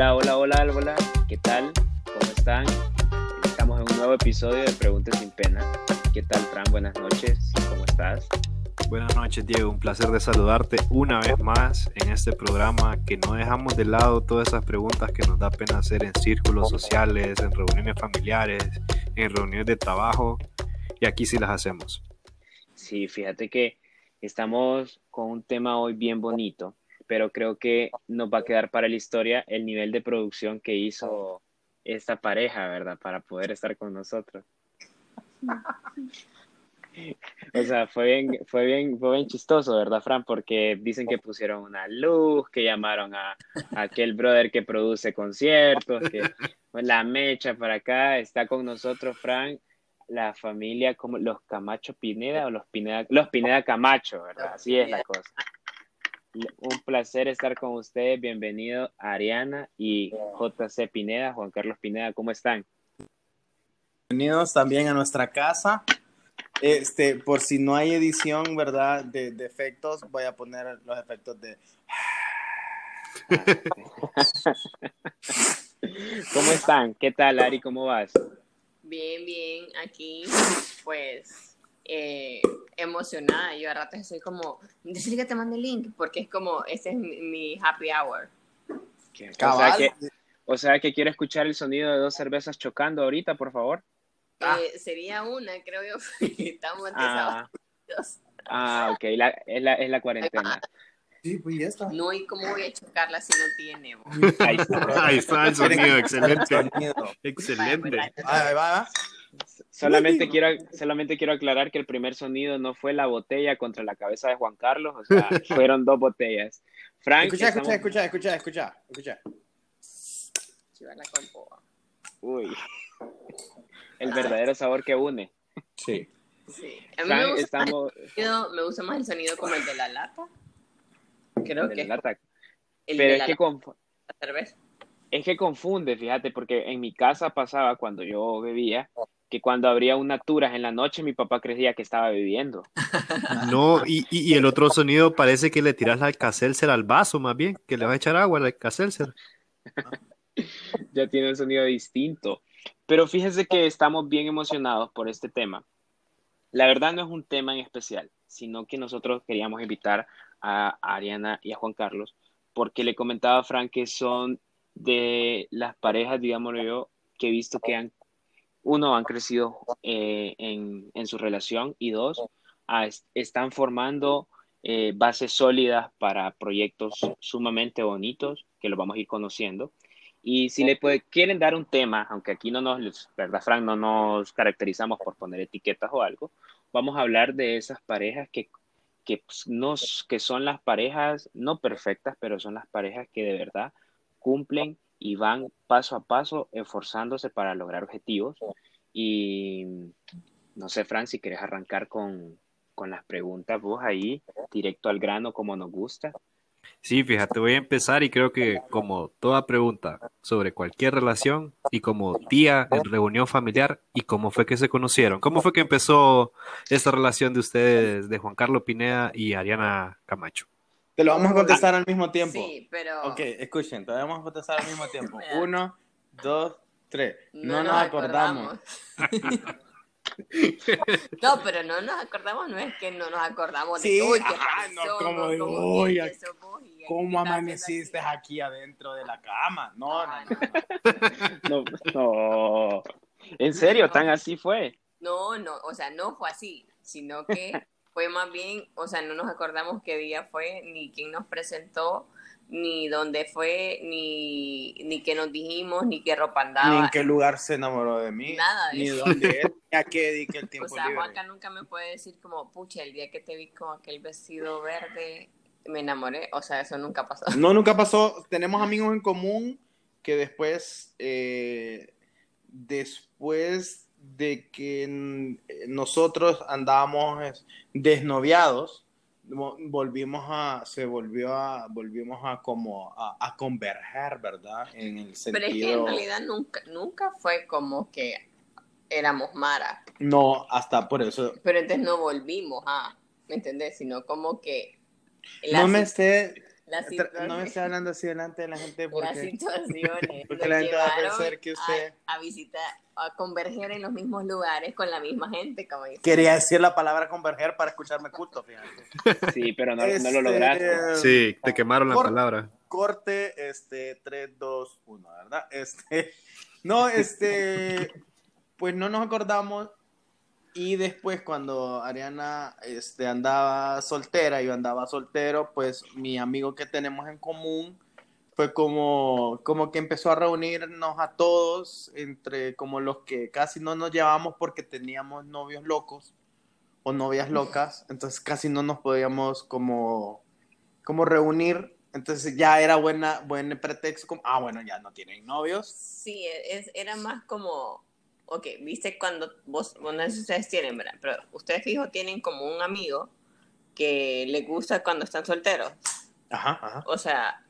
Hola, hola, hola, hola, ¿qué tal? ¿Cómo están? Estamos en un nuevo episodio de Preguntas sin Pena. ¿Qué tal, Fran? Buenas noches, ¿cómo estás? Buenas noches, Diego. Un placer de saludarte una vez más en este programa que no dejamos de lado todas esas preguntas que nos da pena hacer en círculos sociales, en reuniones familiares, en reuniones de trabajo. Y aquí sí las hacemos. Sí, fíjate que estamos con un tema hoy bien bonito pero creo que nos va a quedar para la historia el nivel de producción que hizo esta pareja, ¿verdad? Para poder estar con nosotros. O sea, fue bien, fue bien, fue bien chistoso, ¿verdad, Fran? Porque dicen que pusieron una luz, que llamaron a, aquel brother que produce conciertos, que la mecha para acá, está con nosotros, Fran, la familia como los Camacho Pineda o los Pineda, los Pineda Camacho, ¿verdad? Así es la cosa. Un placer estar con ustedes. Bienvenido Ariana y JC Pineda, Juan Carlos Pineda, ¿cómo están? Bienvenidos también a nuestra casa. Este, por si no hay edición, ¿verdad? De, efectos, voy a poner los efectos de. ¿Cómo están? ¿Qué tal, Ari? ¿Cómo vas? Bien, bien. Aquí, pues, eh, emocionada. Yo a ratos estoy como, decirle que te mande el link, porque es como, ese es mi, happy hour. O sea, que, o sea que quiero escuchar el sonido de dos cervezas chocando ahorita, por favor. Eh, sería una, creo yo. Estamos ah. ah, ok, la, es, la, es la cuarentena. Sí, pues ya está. No, ¿y cómo voy a chocarla si no tiene? Ahí está, Ahí está el sonido, excelente. Excelente. Ahí va, Solamente quiero, solamente quiero aclarar que el primer sonido no fue la botella contra la cabeza de Juan Carlos, o sea, fueron dos botellas. Frank, escucha, escucha, escucha, escucha, escucha, escucha. Uy. El verdadero sabor que une. Sí. Sí. A mí me, gusta me gusta más el sonido como el de la lata. Creo que. lata. Pero es que Es que confunde, fíjate, porque en mi casa pasaba cuando yo bebía que cuando abría una turas en la noche mi papá creía que estaba bebiendo. No, y, y, el otro sonido parece que le tiras la cacelser al vaso más bien, que le va a echar agua al cacelser. ya tiene un sonido distinto. Pero fíjense que estamos bien emocionados por este tema. La verdad no es un tema en especial, sino que nosotros queríamos invitar a Ariana y a Juan Carlos, porque le comentaba a Frank que son de las parejas, digámoslo yo, que he visto que han uno, han crecido eh, en, su relación y dos, están formando eh, bases sólidas para proyectos sumamente bonitos que los vamos a ir conociendo. Y si le quieren dar un tema, aunque aquí no nos, ¿verdad, Frank? No nos caracterizamos por poner etiquetas o algo, vamos a hablar de esas parejas que, que, pues, nos, que son las parejas no perfectas, pero son las parejas que de verdad cumplen y van paso a paso esforzándose para lograr objetivos. Y no sé, Fran, si quieres arrancar con, con las preguntas, vos ahí, directo al grano, como nos gusta. Sí, fíjate, voy a empezar y creo que como toda pregunta sobre cualquier relación y como tía en reunión familiar y cómo fue que se conocieron, cómo fue que empezó esta relación de ustedes, de Juan Carlos Pineda y Ariana Camacho. Te lo vamos a contestar al mismo tiempo. Sí, pero. Ok, escuchen, te lo vamos a contestar al mismo tiempo. Uno, dos, tres. No, nos, acordamos. no, pero no nos acordamos, no es que no nos acordamos de sí, uy, qué no, como de, uy, ¿cómo amaneciste aquí adentro de la cama? No, no, no. no, no. ¿En serio? ¿Tan así fue? No, no, o sea, no fue así, sino que fue más bien, o sea, no nos acordamos qué día fue, ni quién nos presentó, ni dónde fue, ni, ni qué nos dijimos, ni qué ropa andaba. Ni en qué lugar se enamoró de mí. Nada de Ni dónde es, ni a qué dediqué el tiempo O sea, Juanca nunca me puede decir como, pucha, el día que te vi con aquel vestido verde, me enamoré. O sea, eso nunca pasó. No, nunca pasó. Tenemos amigos en común que después, eh, después de que nosotros andábamos desnoviados, volvimos a, se volvió a, volvimos a como a, converger, ¿verdad? En el sentido... Pero es que en realidad nunca, nunca fue como que éramos Mara. No, hasta por eso. Pero entonces no volvimos a, ¿me entendés? Sino como que... No me esté Las No me esté hablando así delante de la gente las porque, situaciones porque lo la gente va a pensar que usted- a, a visitar, a converger en los mismos lugares con la misma gente, como dice. quería decir la palabra converger para escucharme culto, fíjate. Sí, pero no, no Este, lo lograste. Sí, te quemaron la palabra. Corte, este, 3, 2, 1, ¿verdad? Este, no, este, pues no nos acordamos. Y después cuando Ariana este, andaba soltera, yo andaba soltero, pues mi amigo que tenemos en común fue como, como que empezó a reunirnos a todos, entre como los que casi no nos llevábamos porque teníamos novios locos o novias locas, entonces casi no nos podíamos como, como reunir, entonces ya era buena, buen pretexto, como, ah, bueno, ya no tienen novios. Sí, es, era más como, ok, viste cuando vos, bueno, no sé si ustedes tienen, ¿verdad? Pero ustedes fijo tienen como un amigo que le gusta cuando están solteros. Ajá, ajá. O sea,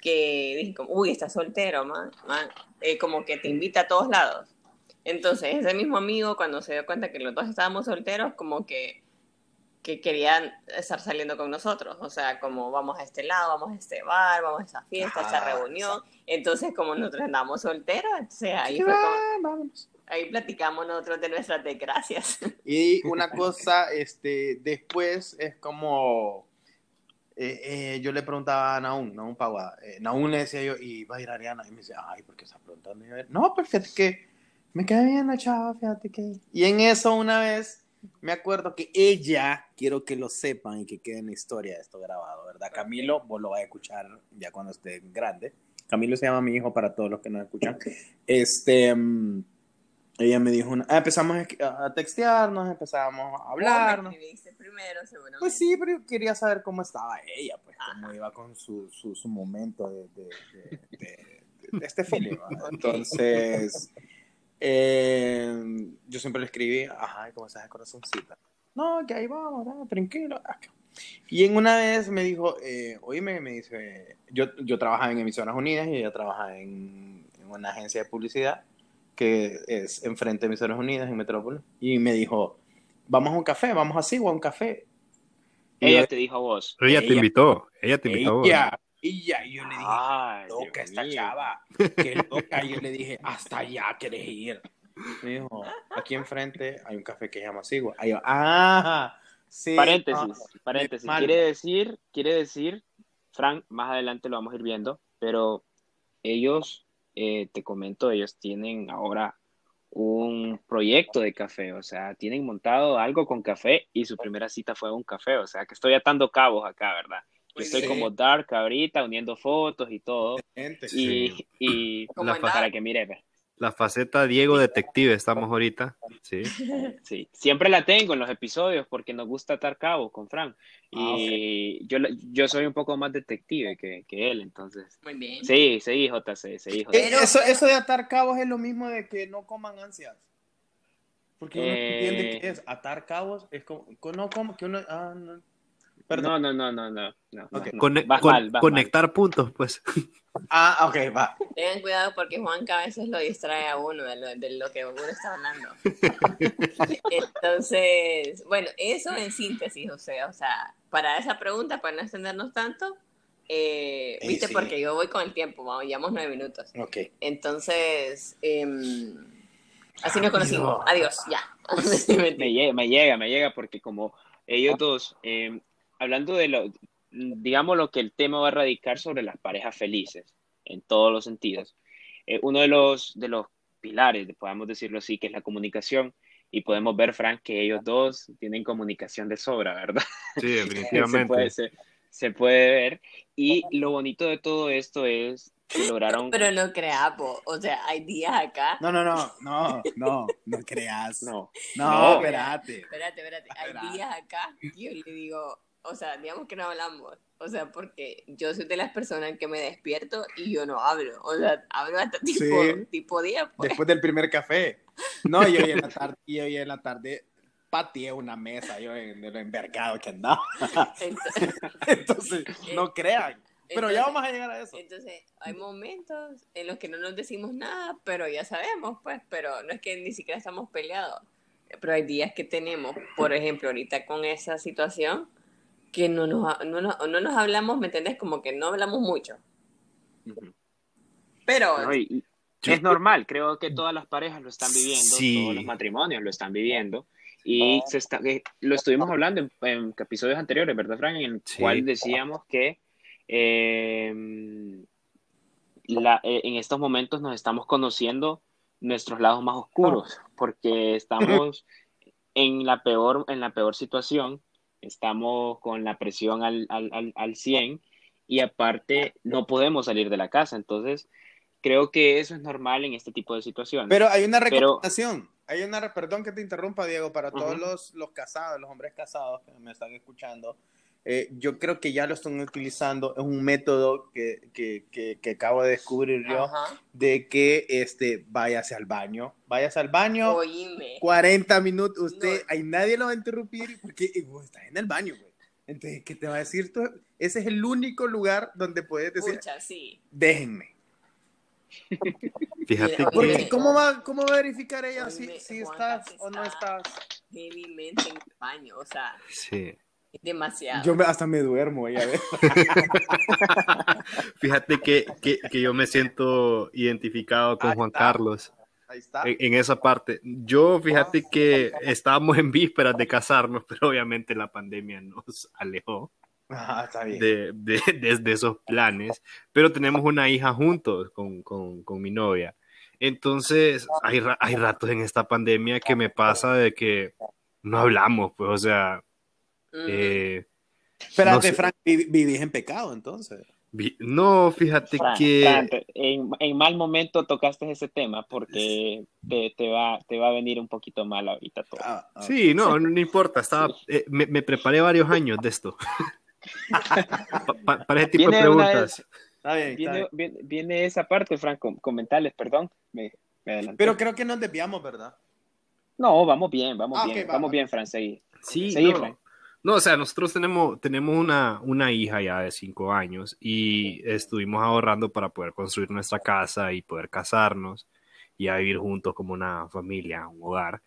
que dije como, uy, está soltero, man, man. Eh, como que te invita a todos lados. Entonces, ese mismo amigo, cuando se dio cuenta que los dos estábamos solteros, como que, que querían estar saliendo con nosotros. O sea, como vamos a este lado, vamos a este bar, vamos a esa fiesta, a esa reunión. Entonces, como nosotros andamos solteros, entonces ahí fue como, ahí platicamos nosotros de nuestras desgracias. Y una cosa, este, después es como, eh, eh, yo le preguntaba a Naún, Naún Pagua, eh, Naún le decía yo, y va a ir Ariana, y me decía, ay, ¿por qué estás preguntando? Y yo, no, pues fíjate que me quedé bien la chava, fíjate que... Y en eso una vez, me acuerdo que ella, quiero que lo sepan y que quede en la historia esto grabado, ¿verdad? Camilo, vos lo vas a escuchar ya cuando esté grande. Camilo se llama mi hijo para todos los que nos escuchan. Este... mm, ella me dijo, una- ah, empezamos a textearnos, empezamos a hablar. Me primero. Pues sí, pero yo quería saber cómo estaba ella, pues cómo iba con su, su, su momento de, de, de- de- este. ¿va? Entonces, eh, yo siempre le escribí, ajá, ¿cómo estás de corazoncita? No, que ahí vamos, ah, tranquilo. acá. Y en una vez me dijo, eh, oíme, me dice, yo, yo trabajaba en Emisoras Unidas y ella trabaja en, en una agencia de publicidad que es enfrente de Emisoras Unidas en Metrópolis. Y me dijo, vamos a un café, vamos así o a un café. Ella te dijo a vos. Pero ella te Ella- invitó. Ella te invitó a vos. Y yo le dije, Ay, loca Dios esta mío. chava, qué loca. Y yo le dije, hasta allá querés ir. Me dijo, aquí enfrente hay un café que se llama Sigua. Ahí yo, ah, sí. Paréntesis, ah, paréntesis. mal. Quiere decir, quiere decir, Frank, más adelante lo vamos a ir viendo, pero ellos, eh, te comento, ellos tienen ahora un proyecto de café, o sea, tienen montado algo con café y su primera cita fue a un café, o sea, que estoy atando cabos acá, ¿verdad? Yo Pues estoy sí. como dark ahorita, uniendo fotos y todo, Gente, y, para que mire, ve. La faceta Diego Detective estamos ahorita. Sí. Sí, siempre la tengo en los episodios porque nos gusta atar cabos con Frank. Ah, Y yo, yo soy un poco más detective que, que él, entonces. Muy bien. Sí, sí, JC, sí, Eh, JC. eso, eso de atar cabos es lo mismo de que no coman ansias. Porque uno Eh. entiende que es atar cabos, es como, no como que uno, ah, no. Perdón. No, no, no, no, no. no, Ok. no. Cone- Vas con- mal, vas conectar puntos, pues. Ah, ok, va. Tengan cuidado porque Juanca a veces lo distrae a uno de lo, de lo que uno está hablando. Entonces, bueno, eso en síntesis, o sea, o sea, para esa pregunta, para no extendernos tanto, eh, Ey, viste, sí. porque yo voy con el tiempo, vamos, llevamos nueve minutos. Ok. Entonces, em, así nos conocimos. Adiós. Adiós, ya. Me llega, me llega, me llega porque como ellos dos, eh, hablando de lo, digamos lo que el tema va a radicar sobre las parejas felices, en todos los sentidos. Eh, uno de los, de los pilares, podemos decirlo así, que es la comunicación. Y podemos ver, Frank, que ellos dos tienen comunicación de sobra, ¿verdad? Sí, se, puede, definitivamente. se, se puede ver. Y lo bonito de todo esto es que lograron... Pero no creas, po. o sea, hay días acá. No, no, no, no, no, no creas. No, No, No. espérate. Espérate, espérate. Hay días acá que yo le digo, o sea, digamos que no hablamos. O sea, porque yo soy de las personas que me despierto y yo no hablo. O sea, hablo hasta tipo, Sí. tipo día, pues. Después del primer café. No, y hoy en la tarde, y hoy en la tarde pateé una mesa, yo en de lo envergado que andaba. Entonces, Entonces, no crean. Pero ya entonces- vamos a llegar a eso. Entonces, hay momentos en los que no nos decimos nada, pero ya sabemos, pues, pero no es que ni siquiera estamos peleados. Pero hay días que tenemos, por ejemplo, ahorita con esa situación, que no nos, no, nos, no nos hablamos, ¿me entendés? Como que no hablamos mucho. Pero No, y- y Yo- es normal, creo que todas las parejas lo están viviendo, Sí. todos los matrimonios lo están viviendo. Y se está, eh, lo estuvimos hablando en, en episodios anteriores, ¿verdad, Frank? En el Sí. cual decíamos que eh, la- eh, en estos momentos nos estamos conociendo nuestros lados más oscuros, porque estamos en la peor, en la peor situación, estamos con la presión al, al, al, al 100 y aparte no podemos salir de la casa. Entonces, creo que eso es normal en este tipo de situaciones. Pero hay una Pero- recomendación. Hay una, perdón que te interrumpa, Diego, para todos los, los casados, los hombres casados que me están escuchando. Eh, yo creo que ya lo están utilizando. Es un método que, que, que, que acabo de descubrir yo Ajá. de que este, váyase al baño. Váyase al baño. Oíme. 40 minutos. Usted, No. ahí nadie lo va a interrumpir porque vos estás en el baño, güey. Entonces, ¿qué te va a decir tú? Ese es el único lugar donde puedes decir, Pucha, sí. déjenme. Fíjate Porque, que... ¿cómo, va, ¿Cómo va a verificar ella si, si Juanca, estás o no está. estás? Heavymente en el baño, o sea, Sí. Demasiado. Yo me- hasta me duermo, ya ves. Fíjate que, que, que yo me siento identificado con Ahí Juan está. Carlos Ahí está. en, en esa parte. Yo, fíjate que estábamos en vísperas de casarnos, pero obviamente la pandemia nos alejó Ah, está bien. de, de, de- de esos planes, pero tenemos una hija juntos con, con, con mi novia. Entonces, hay, hay ratos en esta pandemia que me pasa de que no hablamos, pues, o sea. Eh, Espérate, no sé. Frank, vi- vivís en pecado entonces. vi- no, fíjate Fran, que... Fran, te- en, en mal momento tocaste ese tema porque te, te va, te va a venir un poquito mal ahorita todo. Ah, ah. Sí, no, no, no importa, estaba, eh, me, me preparé varios años de esto. Pa- pa- para ese tipo de Viene una preguntas. Está bien, está Viene, bien. viene, viene esa parte, Frank, com- comentales, perdón. Me, me adelanté. Pero creo que nos desviamos, ¿verdad? No, vamos bien, vamos Ah, bien, ok, va, vamos va. bien, Fran, seguí. Sí, Seguí, no. Frank. No, o sea, nosotros tenemos, tenemos una, una hija ya de cinco años y estuvimos ahorrando para poder construir nuestra casa y poder casarnos y a vivir juntos como una familia, un hogar.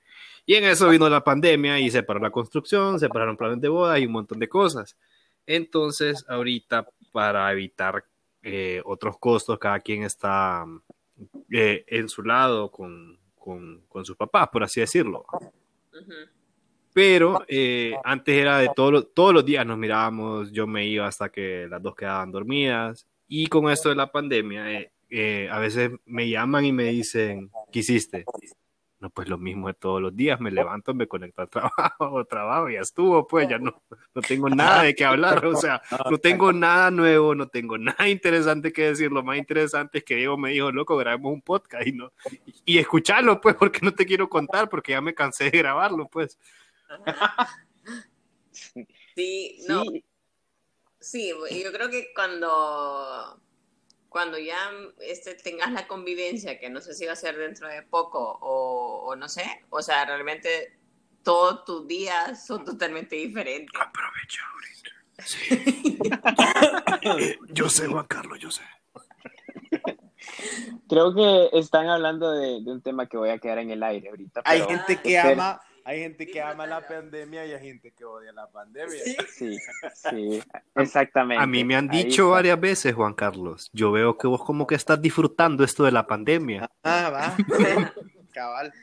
Y en eso vino la pandemia y se paró la construcción, se pararon planes de boda y un montón de cosas. Entonces, ahorita, para evitar eh, otros costos, cada quien está eh, en su lado con, con, con sus papás, por así decirlo. Pero eh, antes era de todo lo- todos los días nos mirábamos, yo me iba hasta que las dos quedaban dormidas. Y con esto de la pandemia, eh, eh, a veces me llaman y me dicen, ¿qué hiciste? No, pues lo mismo de todos los días, me levanto, me conecto al trabajo, trabajo, ya estuvo, pues ya no, no tengo nada de qué hablar, o sea, no tengo nada nuevo, no tengo nada interesante que decir. Lo más interesante es que Diego me dijo, loco, grabemos un podcast y no, y escucharlo, pues, porque no te quiero contar, porque ya me cansé de grabarlo, pues. Sí, no, Sí, sí, yo creo que cuando, cuando ya este, tengas la convivencia, que no sé si va a ser dentro de poco o, o no sé, o sea, realmente todos tus días son totalmente diferentes. Aprovecha ahorita. Yo sé, Juan Carlos, yo sé. creo que están hablando de, de un tema que voy a quedar en el aire ahorita. Hay pero- gente que ama, hay gente que ama la pandemia y hay gente que odia la pandemia. Sí. Sí, sí, exactamente. A mí me han dicho varias veces, Juan Carlos, yo veo que vos como que estás disfrutando esto de la pandemia. Ah, va. Cabal.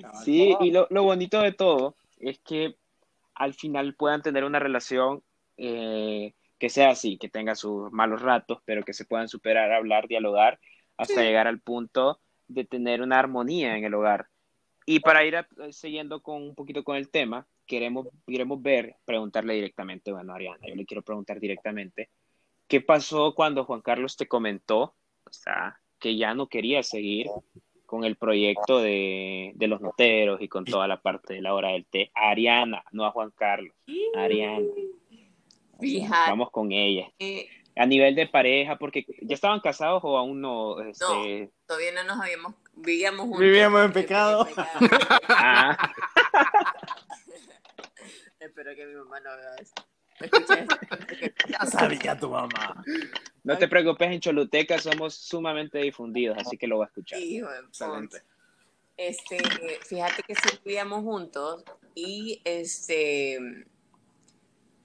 Cabal. Sí, y lo, lo bonito de todo es que al final puedan tener una relación eh, que sea así, que tenga sus malos ratos, pero que se puedan superar, hablar, dialogar, hasta llegar al punto de tener una armonía en el hogar. Y para ir a- siguiendo con un poquito con el tema, queremos, queremos ver, preguntarle directamente, bueno, Ariana, yo le quiero preguntar directamente, ¿qué pasó cuando Juan Carlos te comentó, o sea, que ya no quería seguir con el proyecto de, de los noteros y con toda la parte de la hora del té? Ariana, no a Juan Carlos, Ariana. Fíjate. Vamos con ella. que A nivel de pareja, porque ya estaban casados o aún no. Este... todavía no nos habíamos, vivíamos juntos. Vivíamos en pecado. Ah, Espero que mi mamá no vea esto. Ya sabía tu mamá. no te preocupes, en Choluteca somos sumamente difundidos, así que lo va a escuchar. Hijo de Excelente. Este, fíjate que sí vivíamos juntos y este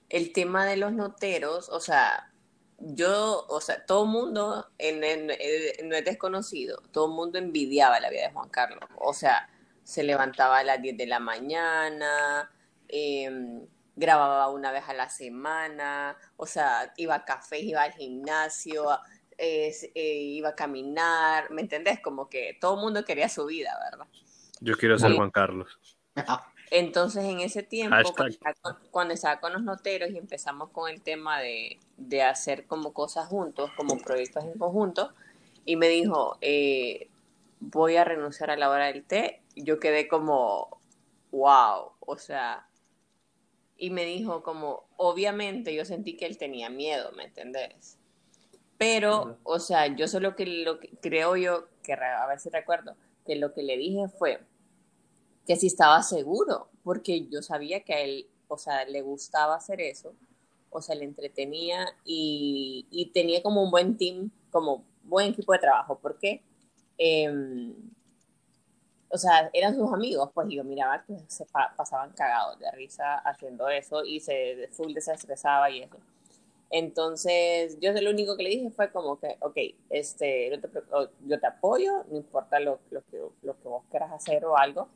el tema de los noteros, o sea, yo, o sea, todo el mundo, en, no es desconocido, todo el mundo envidiaba la vida de Juan Carlos. O sea, se levantaba a las 10 de la mañana, em, grababa una vez a la semana, o sea, iba a café, iba al gimnasio, eh, iba a caminar, ¿me entendés? Como que todo el mundo quería su vida, ¿verdad? Yo quiero ser Juan Carlos. Entonces, en ese tiempo, cuando estaba, con, los noteros y empezamos con el tema de, hacer como cosas juntos, como proyectos en conjunto, y me dijo, eh, voy a renunciar a la hora del té, yo quedé como, wow, o sea, y me dijo como, obviamente yo sentí que él tenía miedo, ¿me entendés? Pero, o sea, yo solo que lo que creo yo, que a ver si recuerdo, que lo que le dije fue que si estaba seguro, porque yo sabía que a él, o sea, le gustaba hacer eso, o sea, le entretenía y, y tenía como un buen team, como buen equipo de trabajo, porque eh, o sea, eran sus amigos, pues yo miraba que se pasaban cagados de risa haciendo eso y se full desestresaba y eso. Entonces, yo lo único que le dije fue como que, ok, este, yo te, apoyo, no importa lo, lo, que, lo que vos quieras hacer o algo.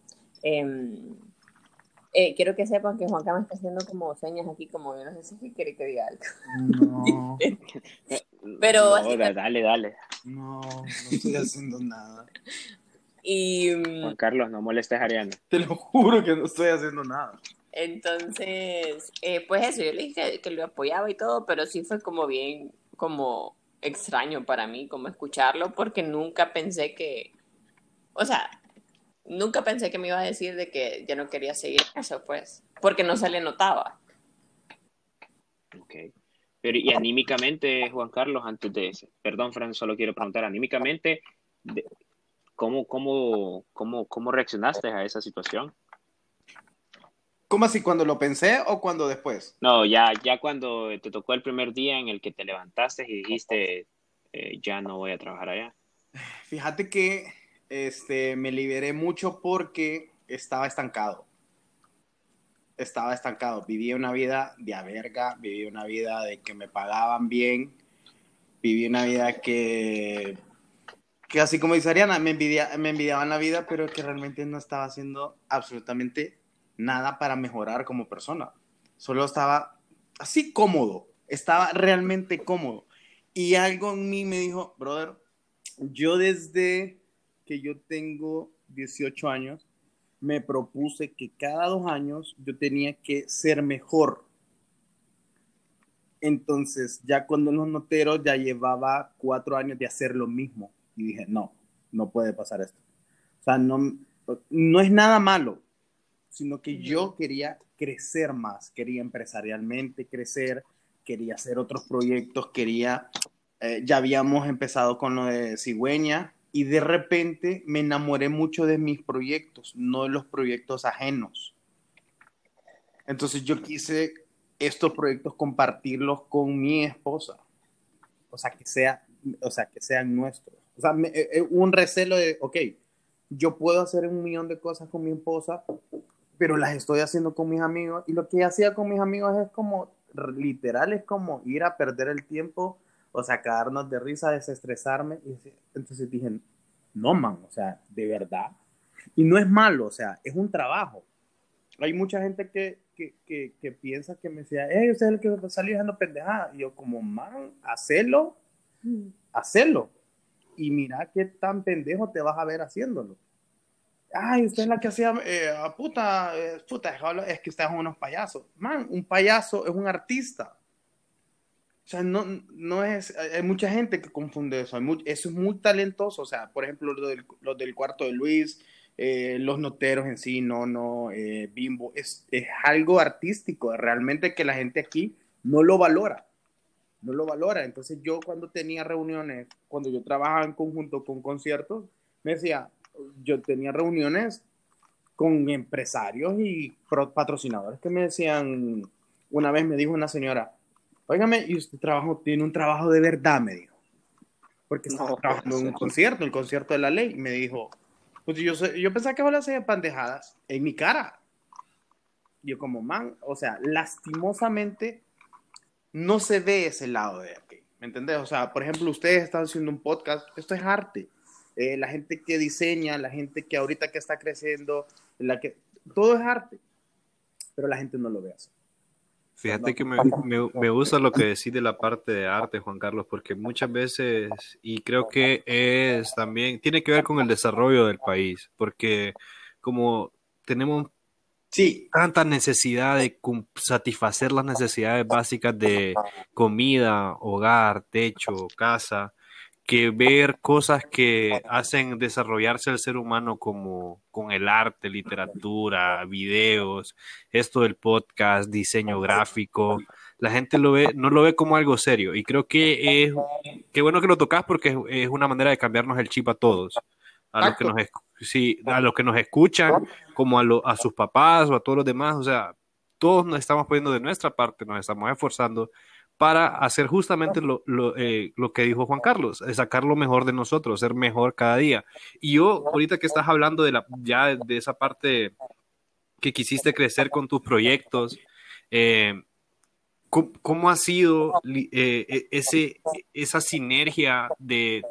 Em, eh, quiero que sepan que Juanca me está haciendo como señas aquí, como yo no sé si quiere que diga algo. No. Pero no, dale, dale. No, no estoy haciendo nada. Y, mm, Juan Carlos, no molestes a Ariana. Te lo juro que no estoy haciendo nada. Entonces, eh, pues eso, yo le dije que, lo apoyaba y todo, pero sí fue como bien, como extraño para mí, como escucharlo, porque nunca pensé que, o sea, nunca pensé que me iba a decir de que ya no quería seguir eso, pues, porque no se le notaba. Ok. Pero, y anímicamente, Juan Carlos, antes de ese, perdón, Fran, solo quiero preguntar, anímicamente, ¿Cómo, cómo, cómo, cómo reaccionaste a esa situación? ¿Cómo así? ¿Cuando lo pensé o cuando después? No, ya, ya cuando te tocó el primer día en el que te levantaste y dijiste, eh, ya no voy a trabajar allá. Fíjate que este, me liberé mucho porque estaba estancado. Estaba estancado. Vivía una vida de averga, vivía una vida de que me pagaban bien, vivía una vida que que así como dice Ariana, me envidiaban la vida, pero que realmente no estaba haciendo absolutamente nada para mejorar como persona. Solo estaba así cómodo, estaba realmente cómodo. Y algo en mí me dijo, brother, yo desde que yo tengo 18 años, me propuse que cada dos años yo tenía que ser mejor. Entonces, ya cuando los noteros ya llevaba cuatro años de hacer lo mismo y dije, no, no puede pasar esto. O sea, no, no es nada malo, sino que yo quería crecer más, quería empresarialmente crecer, quería hacer otros proyectos, quería, eh, ya habíamos empezado con lo de cigüeña y de repente me enamoré mucho de mis proyectos, no de los proyectos ajenos. Entonces yo quise estos proyectos compartirlos con mi esposa, o sea, que, sea, o sea, que sean nuestros. O sea, eh, eh, un recelo de, ok, yo puedo hacer un millón de cosas con mi esposa, pero las estoy haciendo con mis amigos. Y lo que hacía con mis amigos es como, literal, es como ir a perder el tiempo, o sea, de risa, desestresarme. Y entonces dije, no, man, o sea, de verdad. Y no es malo, o sea, es un trabajo. Hay mucha gente que, que, que, que piensa que me decía, hey, usted es el que salió diciendo pendejada. Y yo, como, man, hacelo, mm. hacelo y mira qué tan pendejo te vas a ver haciéndolo. Ay, usted es la que hacía, eh, puta, eh, puta, es que ustedes son unos payasos. Man, un payaso es un artista. O sea, no, no es, hay mucha gente que confunde eso. eso es muy talentoso. O sea, por ejemplo, los del, del cuarto de Luis, eh, los noteros en sí, no, no, eh, Bimbo, es, es algo artístico. Realmente que la gente aquí no lo valora no lo valora. Entonces yo cuando tenía reuniones, cuando yo trabajaba en conjunto con conciertos, me decía, yo tenía reuniones con empresarios y patrocinadores que me decían, una vez me dijo una señora, óigame, y usted trabajo, tiene un trabajo de verdad, me dijo. Porque estaba trabajando en un concierto, el concierto de la ley, me dijo, pues yo, yo pensaba que vos le hacía pandejadas en mi cara. yo como man, o sea, lastimosamente no se ve ese lado de aquí, ¿me entendés? O sea, por ejemplo, ustedes están haciendo un podcast, esto es arte. Eh, la gente que diseña, la gente que ahorita que está creciendo, la que, todo es arte, pero la gente no lo ve así. Fíjate que me, me, me, gusta lo que decís de la parte de arte, Juan Carlos, porque muchas veces, y creo que es también, tiene que ver con el desarrollo del país, porque como tenemos sí. tanta necesidad de satisfacer las necesidades básicas de comida, hogar, techo, casa, que ver cosas que hacen desarrollarse al ser humano como con el arte, literatura, videos, esto del podcast, diseño gráfico, la gente lo ve, no lo ve como algo serio. Y creo que es, qué bueno que lo tocas porque es, es, una manera de cambiarnos el chip a todos, a los que nos, sí, a los que nos escuchan, como a, lo, a sus papás o a todos los demás, o sea, todos nos estamos poniendo de nuestra parte, nos estamos esforzando para hacer justamente lo, lo, eh, lo, que dijo Juan Carlos, sacar lo mejor de nosotros, ser mejor cada día. Y yo, ahorita que estás hablando de la, ya de esa parte que quisiste crecer con tus proyectos, eh, ¿cómo, ¿cómo, ha sido eh, ese, esa sinergia de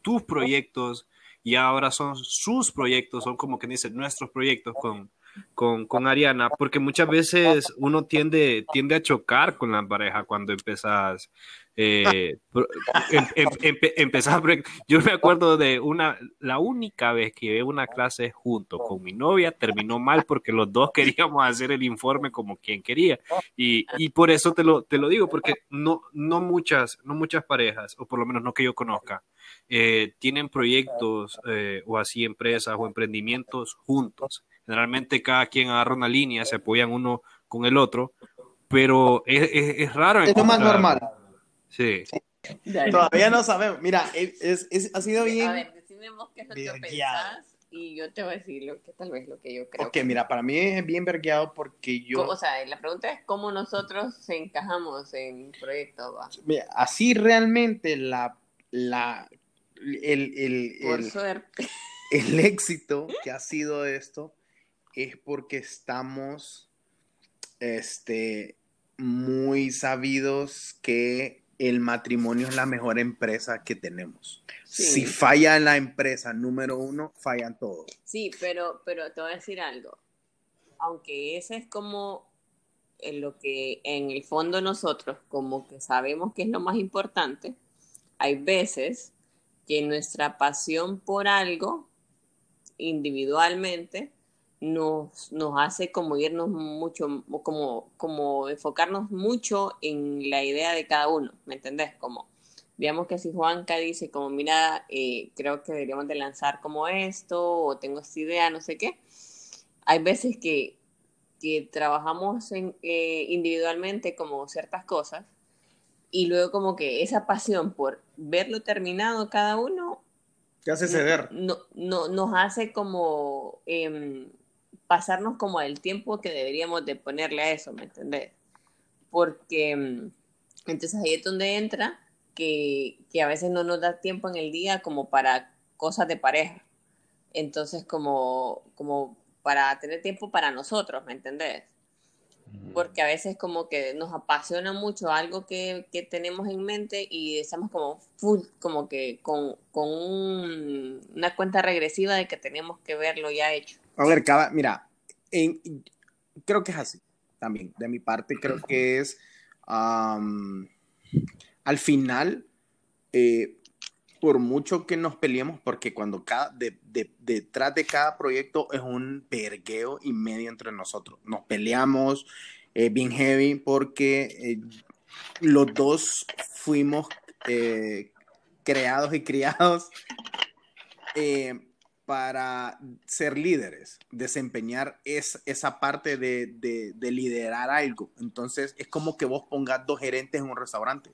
tus proyectos y ahora son sus proyectos, son como que dicen nuestros proyectos con, con, Ariana, porque muchas veces uno tiende, tiende a chocar con la pareja cuando empezás. Eh, em, em, yo me acuerdo de una, la única vez que llevé una clase junto con mi novia, terminó mal porque los dos queríamos hacer el informe como quien quería. Y, y por eso te lo, te lo digo, porque no, no, muchas, no muchas parejas, o por lo menos no que yo conozca, eh, tienen proyectos eh, o así empresas o emprendimientos juntos. Generalmente cada quien agarra una línea, se apoyan uno con el otro, pero es, es, es raro. Es lo más normal. Sí. sí. Todavía no sabemos. Mira, es, es, ha sido bien. A ver, decime vos qué es lo que pensás y yo te voy a decir lo que tal vez lo que yo creo. Ok, que... mira, para mí es bien vergueado porque yo. O sea, la pregunta es cómo nosotros encajamos en proyectos. Mira, así realmente la, la el, el, Por el, suerte. el éxito que ha sido esto es porque estamos este, muy sabidos que el matrimonio es la mejor empresa que tenemos. Sí. Si falla la empresa número uno, fallan todos. Sí, pero, pero te voy a decir algo. Aunque ese es como en lo que en el fondo nosotros como que sabemos que es lo más importante, hay veces que nuestra pasión por algo individualmente nos, nos hace como irnos mucho, como, como enfocarnos mucho en la idea de cada uno, ¿me entendés? Como, digamos que si Juanca dice como, mira, eh, creo que deberíamos de lanzar como esto, o tengo esta idea, no sé qué, hay veces que, que trabajamos en, eh, individualmente como ciertas cosas, y luego como que esa pasión por verlo terminado cada uno te hace ceder. No, no, nos hace como eh, pasarnos como el tiempo que deberíamos de ponerle a eso, ¿me entendés? Porque entonces ahí es donde entra que, que, a veces no nos da tiempo en el día como para cosas de pareja. Entonces como, como para tener tiempo para nosotros, ¿me entendés? Porque a veces como que nos apasiona mucho algo que, que tenemos en mente y estamos como full, como que con, con un, una cuenta regresiva de que tenemos que verlo ya hecho. A ver, cada, mira, en, creo que es así también. De mi parte, creo que es um, al final, eh, por mucho que nos peleemos, porque cuando cada, de, de, detrás de cada proyecto es un pergueo y medio entre nosotros. Nos peleamos eh, bien heavy porque eh, los dos fuimos creados y criados para ser líderes, desempeñar es, esa parte de, de, de, liderar algo. Entonces, es como que vos pongas dos gerentes en un restaurante.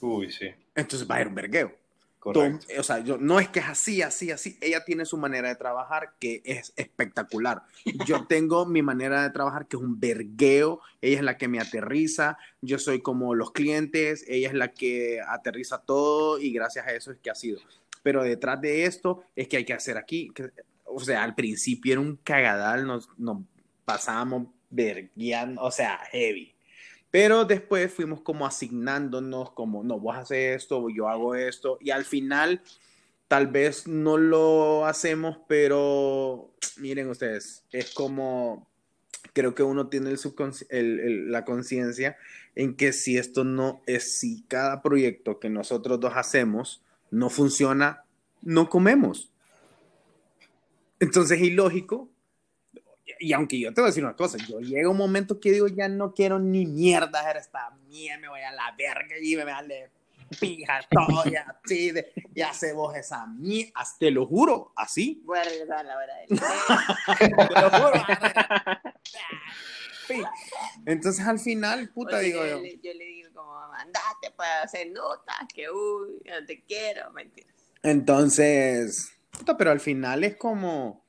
Uy, sí. Entonces va a ir un vergueo. Correcto. O sea, yo, no es que es así, así, así. Ella tiene su manera de trabajar que es espectacular. Yo tengo mi manera de trabajar que es un vergueo. Ella es la que me aterriza. Yo soy como los clientes. Ella es la que aterriza todo y gracias a eso es que ha sido pero detrás de esto es que hay que hacer aquí. O sea, al principio era un cagadal, nos, nos pasábamos verguiando, o sea, heavy. Pero después fuimos como asignándonos, como, no, vos haces esto, yo hago esto, y al final tal vez no lo hacemos, pero miren ustedes, es como, creo que uno tiene el el, el, la conciencia en que si esto no es, si cada proyecto que nosotros dos hacemos no funciona, no comemos. Entonces es ilógico. Y aunque yo te voy a decir una cosa, yo llega un momento que digo, ya no quiero ni mierda hacer esta mierda, me voy a la verga y me vale pija todo, ya, así, de, ya se vos esa mierda, te lo juro, así. Voy a regresar a la hora del Te lo juro. Entonces al final, puta, Oye, digo yo, yo. le- yo le digo como, andate para hacer notas, que uy, no te quiero, mentira. Entonces, puta, pero al final es como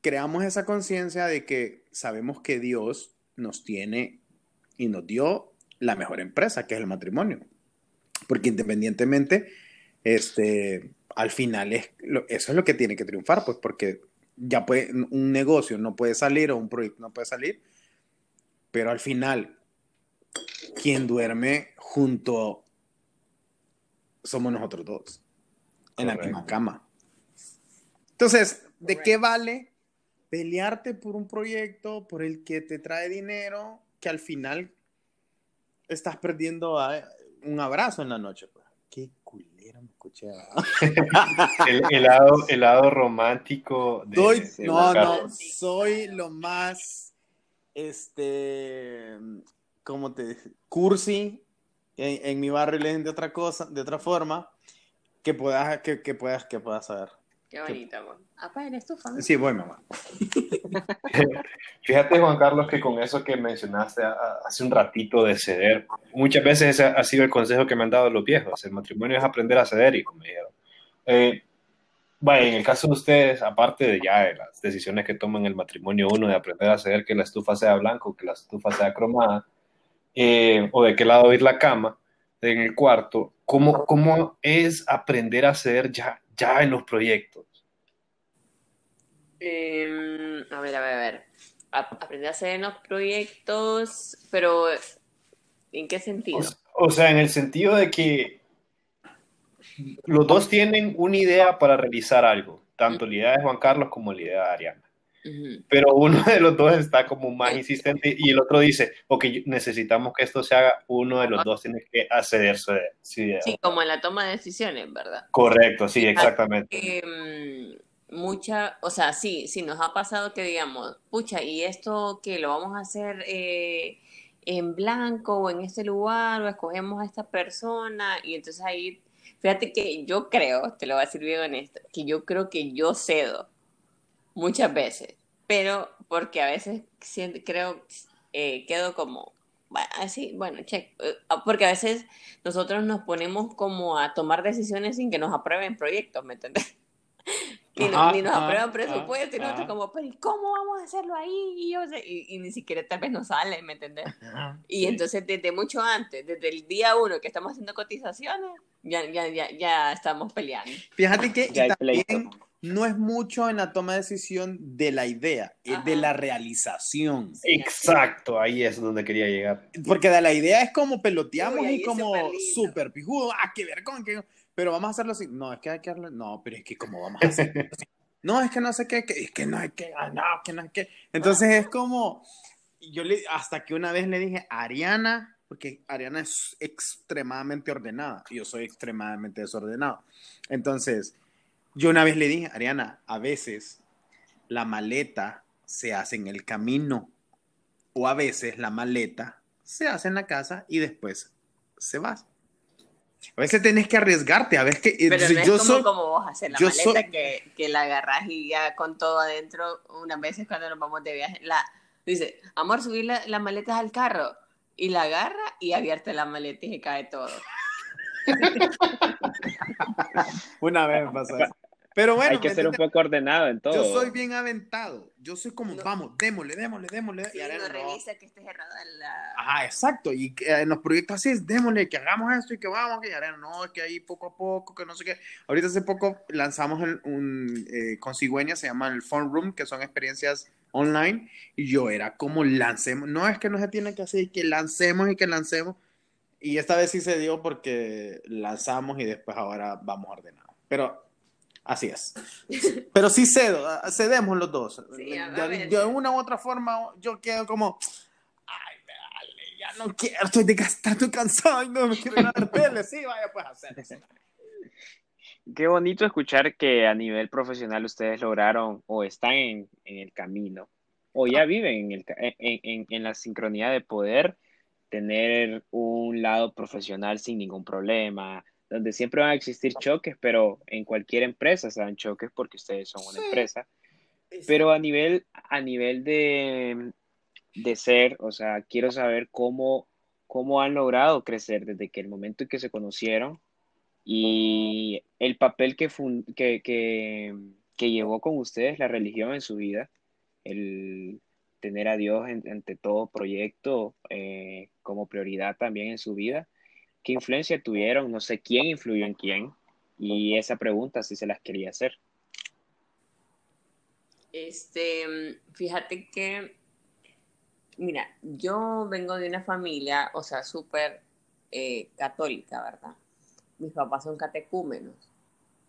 creamos esa conciencia de que sabemos que Dios nos tiene y nos dio la mejor empresa, que es el matrimonio. Porque independientemente, este, al final es, eso es lo que tiene que triunfar, pues porque ya puede, un negocio no puede salir o un proyecto no puede salir, pero al final, quien duerme junto somos nosotros dos, en la misma cama. Entonces, ¿de qué vale pelearte por un proyecto por el que te trae dinero que al final estás perdiendo a- un abrazo en la noche? Pues? Qué culero me escuché. El, el lado, el lado romántico de, Soy, de no, no, soy lo más, este, ¿cómo te cursi? En, en mi barrio le dicen de otra cosa, de otra forma, que puedas, que, que puedas, que puedas saber. Qué bonito, amor. Apaga la estufa. ¿no? Sí, voy, mamá. Fíjate, Juan Carlos, que con eso que mencionaste hace un ratito de ceder, muchas veces ese ha sido el consejo que me han dado los viejos. El matrimonio es aprender a ceder, y como me dijeron. Eh, vaya, en el caso de ustedes, aparte de ya de las decisiones que toman el matrimonio uno, de aprender a ceder que la estufa sea blanca o que la estufa sea cromada, eh, o de qué lado ir la cama en el cuarto, ¿cómo, cómo es aprender a ceder ya, ya en los proyectos? Em, a ver, a ver, a ver. A- aprender a hacer en los proyectos, pero ¿en qué sentido? O, o sea, en el sentido de que los dos tienen una idea para realizar algo, tanto la idea de Juan Carlos como la idea de Ariana. Pero uno de los dos está como más insistente y el otro dice, ok, necesitamos que esto se haga, uno de los dos tiene que acceder su su idea. Sí, como en la toma de decisiones, ¿verdad? Correcto, sí, exactamente. Em, mucha, o sea, sí, sí nos ha pasado que digamos, pucha, y esto que lo vamos a hacer eh, en blanco o en este lugar o escogemos a esta persona y entonces ahí, fíjate que yo creo, te lo voy a decir bien honesto, que yo creo que yo cedo muchas veces, pero porque a veces siento, creo, eh, quedo como, así, bueno, check, eh, porque a veces nosotros nos ponemos como a tomar decisiones sin que nos aprueben proyectos, ¿me entiendes? Ni, Ajá, ni nos ajá, aprueban presupuesto y ajá. nosotros como, pero ¿y cómo vamos a hacerlo ahí? Y, yo y, y ni siquiera tal vez nos sale, ¿me entiendes? Y Sí. entonces desde mucho antes, desde el día uno que estamos haciendo cotizaciones, ya, ya, ya, ya estamos peleando. Fíjate que también no es mucho en la toma de decisión de la idea, es de Ajá. la realización. Exacto, ahí es donde quería llegar. Porque de la idea es como peloteamos Uy, y como súper pijudo, ah, qué vergón, qué... pero vamos a hacerlo así. No, es que hay que hacerlo, no, pero es que cómo vamos a hacerlo así? No, es que no sé qué, que- es que no hay que, ah, no, que no hay que. Entonces es como, yo le, hasta que una vez le dije, Ariana, porque Ariana es extremadamente ordenada, y yo soy extremadamente desordenado. Entonces, yo una vez le dije, Ariana, a veces la maleta se hace en el camino, o a veces la maleta se hace en la casa y después se va. A veces tenés que arriesgarte, a ver que Pero entonces no es yo como, soy como vos hacer la maleta soy- que, que la agarras y ya con todo adentro, unas veces cuando nos vamos de viaje, la dice, amor, subir la- las maletas al carro. Y la agarra y abierta la maleta y se cae todo. una vez me pasó eso. Pero bueno, Hay que ¿me ser un poco ordenado en todo. yo soy bien aventado. Yo soy como, No. vamos, démosle, démosle, démosle. Sí, y Ariana, no no. revisa que esté cerrada la... Ajá, exacto. Y que, eh, en los proyectos así es, démosle, que hagamos esto y que vamos, que Ariana, no, es que ahí poco a poco, que no sé qué. Ahorita hace poco lanzamos el- un, eh, con Cigüeña, se llama el Fun Room, que son experiencias online y yo era como lancemos, no es que no se tiene que hacer, que lancemos y que lancemos. Y esta vez sí se dio porque lanzamos y después ahora vamos ordenados. Pero así es. Pero sí cedo, cedemos los dos. Sí, a de, ver. de una u otra forma yo quedo como, ay, dale, ya no quiero, estoy desgastado, estoy cansado no me quiero ir a la tele. Sí, vaya pues a hacer. Qué bonito escuchar que a nivel profesional ustedes lograron o están en, en el camino o ya viven en, el, en, en- en la sincronía de poder tener un lado profesional sin ningún problema, donde siempre van a existir choques, pero en cualquier empresa se dan choques porque ustedes son una Sí. empresa. Pero a nivel, a nivel de, de ser, o sea, quiero saber cómo, cómo han logrado crecer desde que el momento en que se conocieron y el papel que, que, que, que llevó con ustedes la religión en su vida, el tener a Dios en- ante todo proyecto eh, como prioridad también en su vida. ¿Qué influencia tuvieron? No sé quién influyó en quién. Y esa pregunta sí se las quería hacer. Este, fíjate que, mira, yo vengo de una familia, o sea, súper eh, católica, ¿verdad? Mis papás son catecúmenos.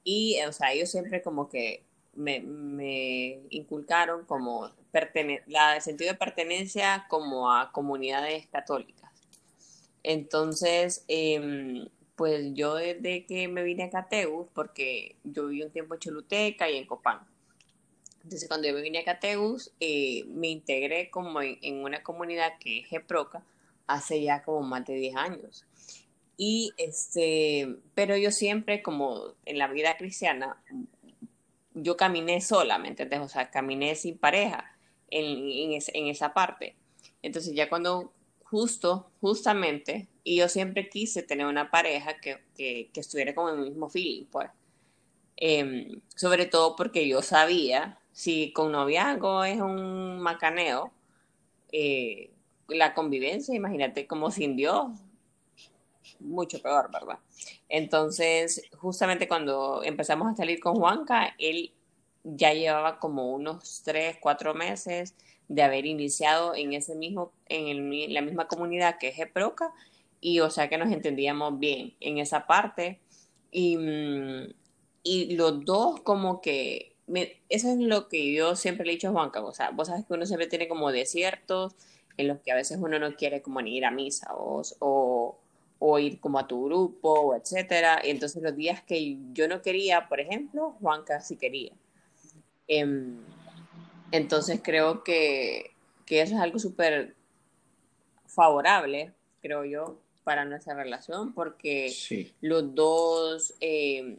Y, eh, o sea, ellos siempre como que me, me inculcaron como pertene la, el sentido de pertenencia como a comunidades católicas. Entonces, em, pues yo desde que me vine a Cateus, porque yo viví un tiempo en Choluteca y en Copán. Entonces, cuando yo me vine a Cateus, eh, me integré como en, en una comunidad que es GEPROCA hace ya como más de 10 años. Y este, pero yo siempre, como en la vida cristiana, yo caminé sola, ¿me entiendes? O sea, caminé sin pareja en, en, es- en esa parte. Entonces, ya cuando justo, justamente, y yo siempre quise tener una pareja que, que, que estuviera como en el mismo feeling, pues. Em, sobre todo porque yo sabía, si con noviazgo es un macaneo, eh, la convivencia, imagínate como sin Dios, mucho peor, ¿verdad? Entonces, justamente cuando empezamos a salir con Juanca, él ya llevaba como unos tres, cuatro meses de haber iniciado en ese mismo, en el la misma comunidad que es Geproca, y o sea que nos entendíamos bien en esa parte. Y, mm, y los dos como que, eso es lo que yo siempre le he dicho a Juanca, o sea, vos sabes que uno siempre tiene como desiertos en los que a veces uno no quiere como ni ir a misa o, o ir como a tu grupo, o etcétera. Y entonces los días que yo no quería, por ejemplo, Juanca sí quería. Em, entonces creo que, que eso es algo súper favorable, creo yo, para nuestra relación, porque Sí. los dos eh,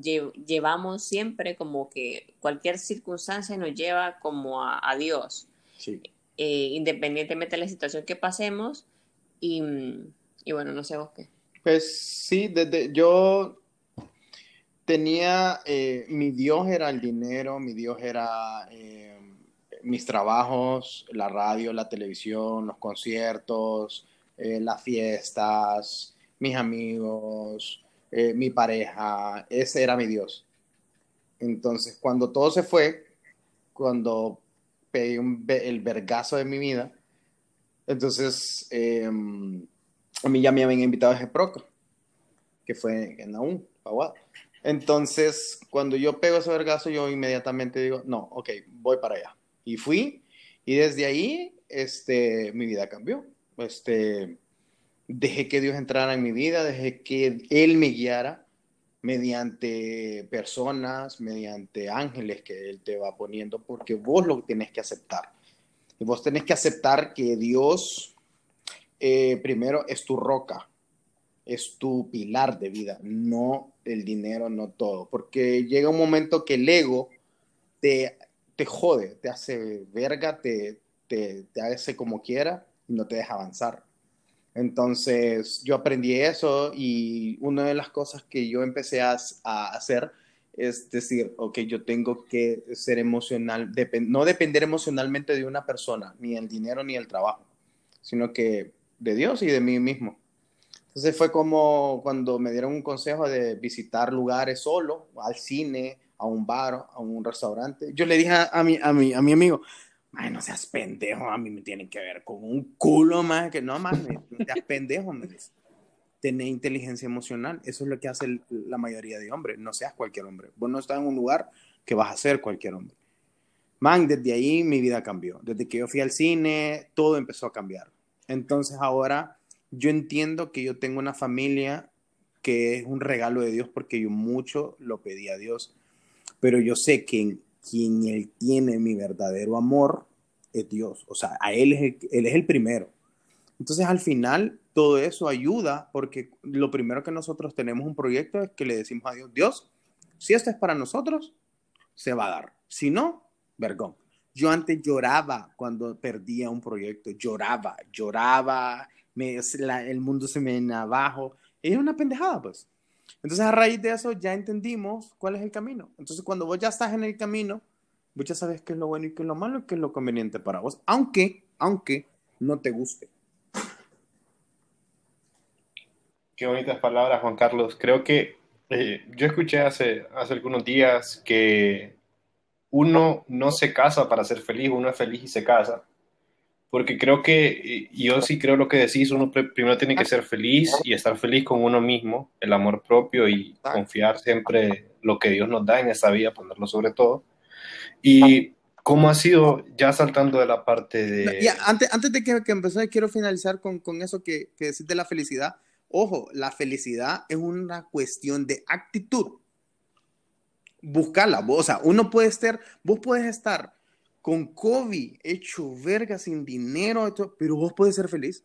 lle- llevamos siempre como que cualquier circunstancia nos lleva como a, a Dios, Sí. eh, independientemente de la situación que pasemos. Y, y bueno, no sé qué. Pues sí, desde yo tenía, eh, mi Dios era el dinero, mi Dios era eh, mis trabajos, la radio, la televisión, los conciertos, eh, las fiestas, mis amigos, mi pareja, ese era mi Dios. Entonces, cuando todo se fue, cuando pegué un el vergazo de mi vida, entonces eh, a mí ya me habían invitado a Proca, que fue en Naum, Paguada. Entonces, cuando yo pego ese vergazo, yo inmediatamente digo, no, ok, voy para allá. Y fui, y desde ahí, este, mi vida cambió. Este, dejé que Dios entrara en mi vida, dejé que Él me guiara mediante personas, mediante ángeles que Él te va poniendo, porque vos lo tienes que aceptar. Y vos tenés que aceptar que Dios, eh, primero, es tu roca, es tu pilar de vida, no el dinero, no todo. Porque llega un momento que el ego te, te jode, te hace verga, te, te, te hace como quiera y no te deja avanzar. Entonces yo aprendí eso y una de las cosas que yo empecé a, a hacer es decir, ok, yo tengo que ser emocional, dep no depender emocionalmente de una persona, ni el dinero ni el trabajo, sino que de Dios y de mí mismo. Entonces fue como cuando me dieron un consejo de visitar lugares solo, al cine, a un bar, a un restaurante. Yo le dije a, mi, a, mi, a mi amigo, Ay, no seas pendejo, a mí me tienen que ver con un culo más que no más, no seas pendejo, me dice. Tener inteligencia emocional, eso es lo que hace la mayoría de hombres, no seas cualquier hombre. Vos no estás en un lugar que vas a ser cualquier hombre. Man, desde ahí mi vida cambió. Desde que yo fui al cine, todo empezó a cambiar. Entonces ahora yo entiendo que yo tengo una familia que es un regalo de Dios porque yo mucho lo pedí a Dios. Pero yo sé que quien Él tiene mi verdadero amor es Dios. O sea, a Él es el, él es el primero. Entonces al final todo eso ayuda porque lo primero que nosotros tenemos un proyecto es que le decimos a Dios, Dios, si esto es para nosotros, se va a dar. Si no, vergón. Yo antes lloraba cuando perdía un proyecto, lloraba, lloraba, me, el mundo se me venía abajo. Es una pendejada, pues. Entonces, a raíz de eso, ya entendimos cuál es el camino. Entonces, cuando vos ya estás en el camino, vos ya sabes qué es lo bueno y qué es lo malo y qué es lo conveniente para vos, aunque, aunque no te guste. Qué bonitas palabras, Juan Carlos. Creo que eh, yo escuché hace, hace algunos días que uno no se casa para ser feliz, uno es feliz y se casa. Porque creo que, yo sí creo lo que decís, uno primero tiene que ser feliz y estar feliz con uno mismo, el amor propio y confiar siempre lo que Dios nos da en esta vida, ponerlo sobre todo. Y cómo ha sido, ya saltando de la parte de... antes, antes de que, que empecé, quiero finalizar con, con eso que, que decís de la felicidad. Ojo, la felicidad es una cuestión de actitud buscarla. O sea, uno puede estar, vos puedes estar con COVID, hecho verga, sin dinero, pero vos puedes ser feliz.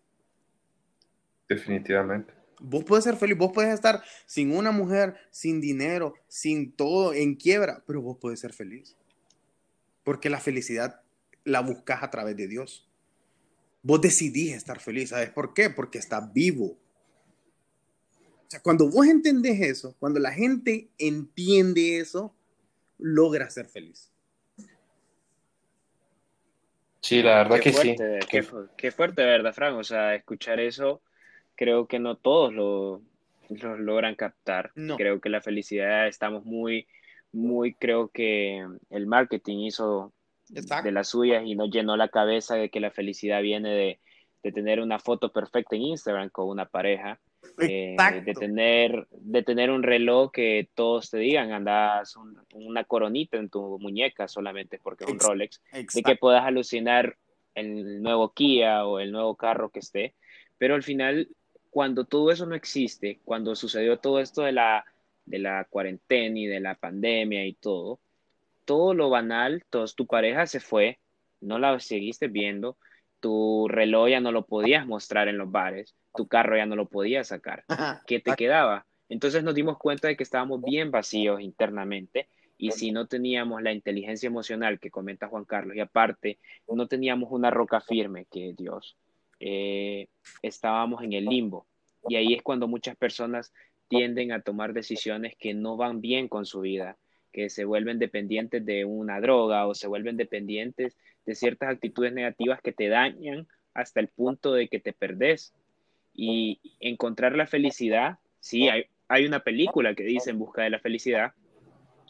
Definitivamente. Vos puedes ser feliz, vos puedes estar sin una mujer, sin dinero, sin todo, en quiebra, pero vos puedes ser feliz. Porque la felicidad la buscas a través de Dios. Vos decidís estar feliz, ¿sabes por qué? Porque estás vivo sea, cuando vos entendés eso, cuando la gente entiende eso, logra ser feliz. Sí, la verdad que sí. Qué, qué, fuerte, ¿verdad, Frank? O sea, escuchar eso, creo que no todos lo, logran captar. Creo que la felicidad estamos muy, muy, creo que el marketing hizo de las suyas y nos llenó la cabeza de que la felicidad viene de, de tener una foto perfecta en Instagram con una pareja eh, de, tener, de tener un reloj que todos te digan, andas una coronita en tu muñeca solamente porque es un Rolex, de que puedas alucinar el nuevo Kia o el nuevo carro que esté, pero al final, cuando todo eso no existe, cuando sucedió todo esto de la, de la cuarentena y de la pandemia y todo, todo lo banal, toda tu pareja se fue, no la seguiste viendo, tu reloj ya no lo podías mostrar en los bares, tu carro ya no lo podías sacar. ¿Qué te quedaba? Entonces nos dimos cuenta de que estábamos bien vacíos internamente y si no teníamos la inteligencia emocional que comenta Juan Carlos y aparte no teníamos una roca firme que es Dios, eh, estábamos en el limbo. Y ahí es cuando muchas personas tienden a tomar decisiones que no van bien con su vida, que se vuelven dependientes de una droga o se vuelven dependientes de ciertas actitudes negativas que te dañan hasta el punto de que te perdés. Y encontrar la felicidad, sí, hay, hay una película que dice En busca de la felicidad,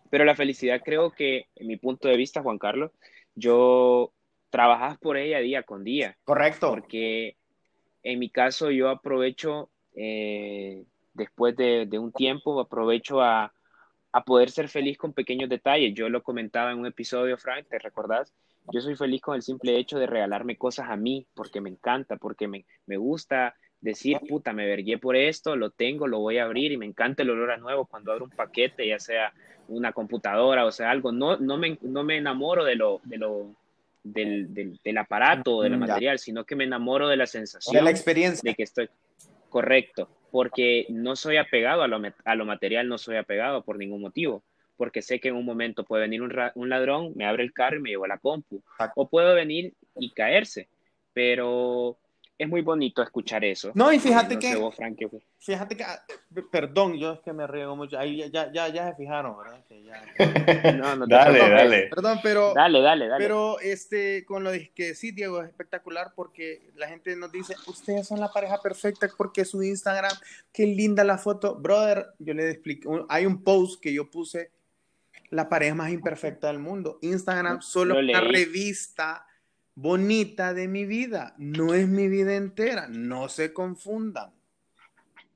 pero la felicidad creo que, en mi punto de vista, Juan Carlos, yo trabajas por ella día con día. Correcto. Porque en mi caso yo aprovecho, eh, después de, de, un tiempo, aprovecho a, a poder ser feliz con pequeños detalles. Yo lo comentaba en un episodio, Frank, ¿te recordás? Yo soy feliz con el simple hecho de regalarme cosas a mí, porque me encanta, porque me, me gusta decir, puta, me vergué por esto, lo tengo, lo voy a abrir y me encanta el olor a nuevo cuando abro un paquete, ya sea una computadora o sea algo. No, no, me, no me enamoro de lo, de lo, del, del, del aparato o del material, sino que me enamoro de la sensación. De la experiencia. De que estoy correcto, porque no soy apegado a lo, a lo material, no soy apegado por ningún motivo porque sé que en un momento puede venir un, un ladrón, me abre el carro y me lleva la compu. O puedo venir y caerse, pero es muy bonito escuchar eso. No, y fíjate que, fíjate que, ah, perdón, yo es que me riego mucho, ahí ya, ya, ya se fijaron, ¿verdad? Que ya, no, no dale, perdón, dale. Perdón, pero, dale, dale, dale. Pero este, con lo que sí, Diego, es espectacular porque la gente nos dice, ustedes son la pareja perfecta porque su Instagram, qué linda la foto. Brother, yo le explico, hay un post que yo puse la pareja más imperfecta del mundo. Instagram solo una revista bonita de mi vida, no es mi vida entera, no se confundan.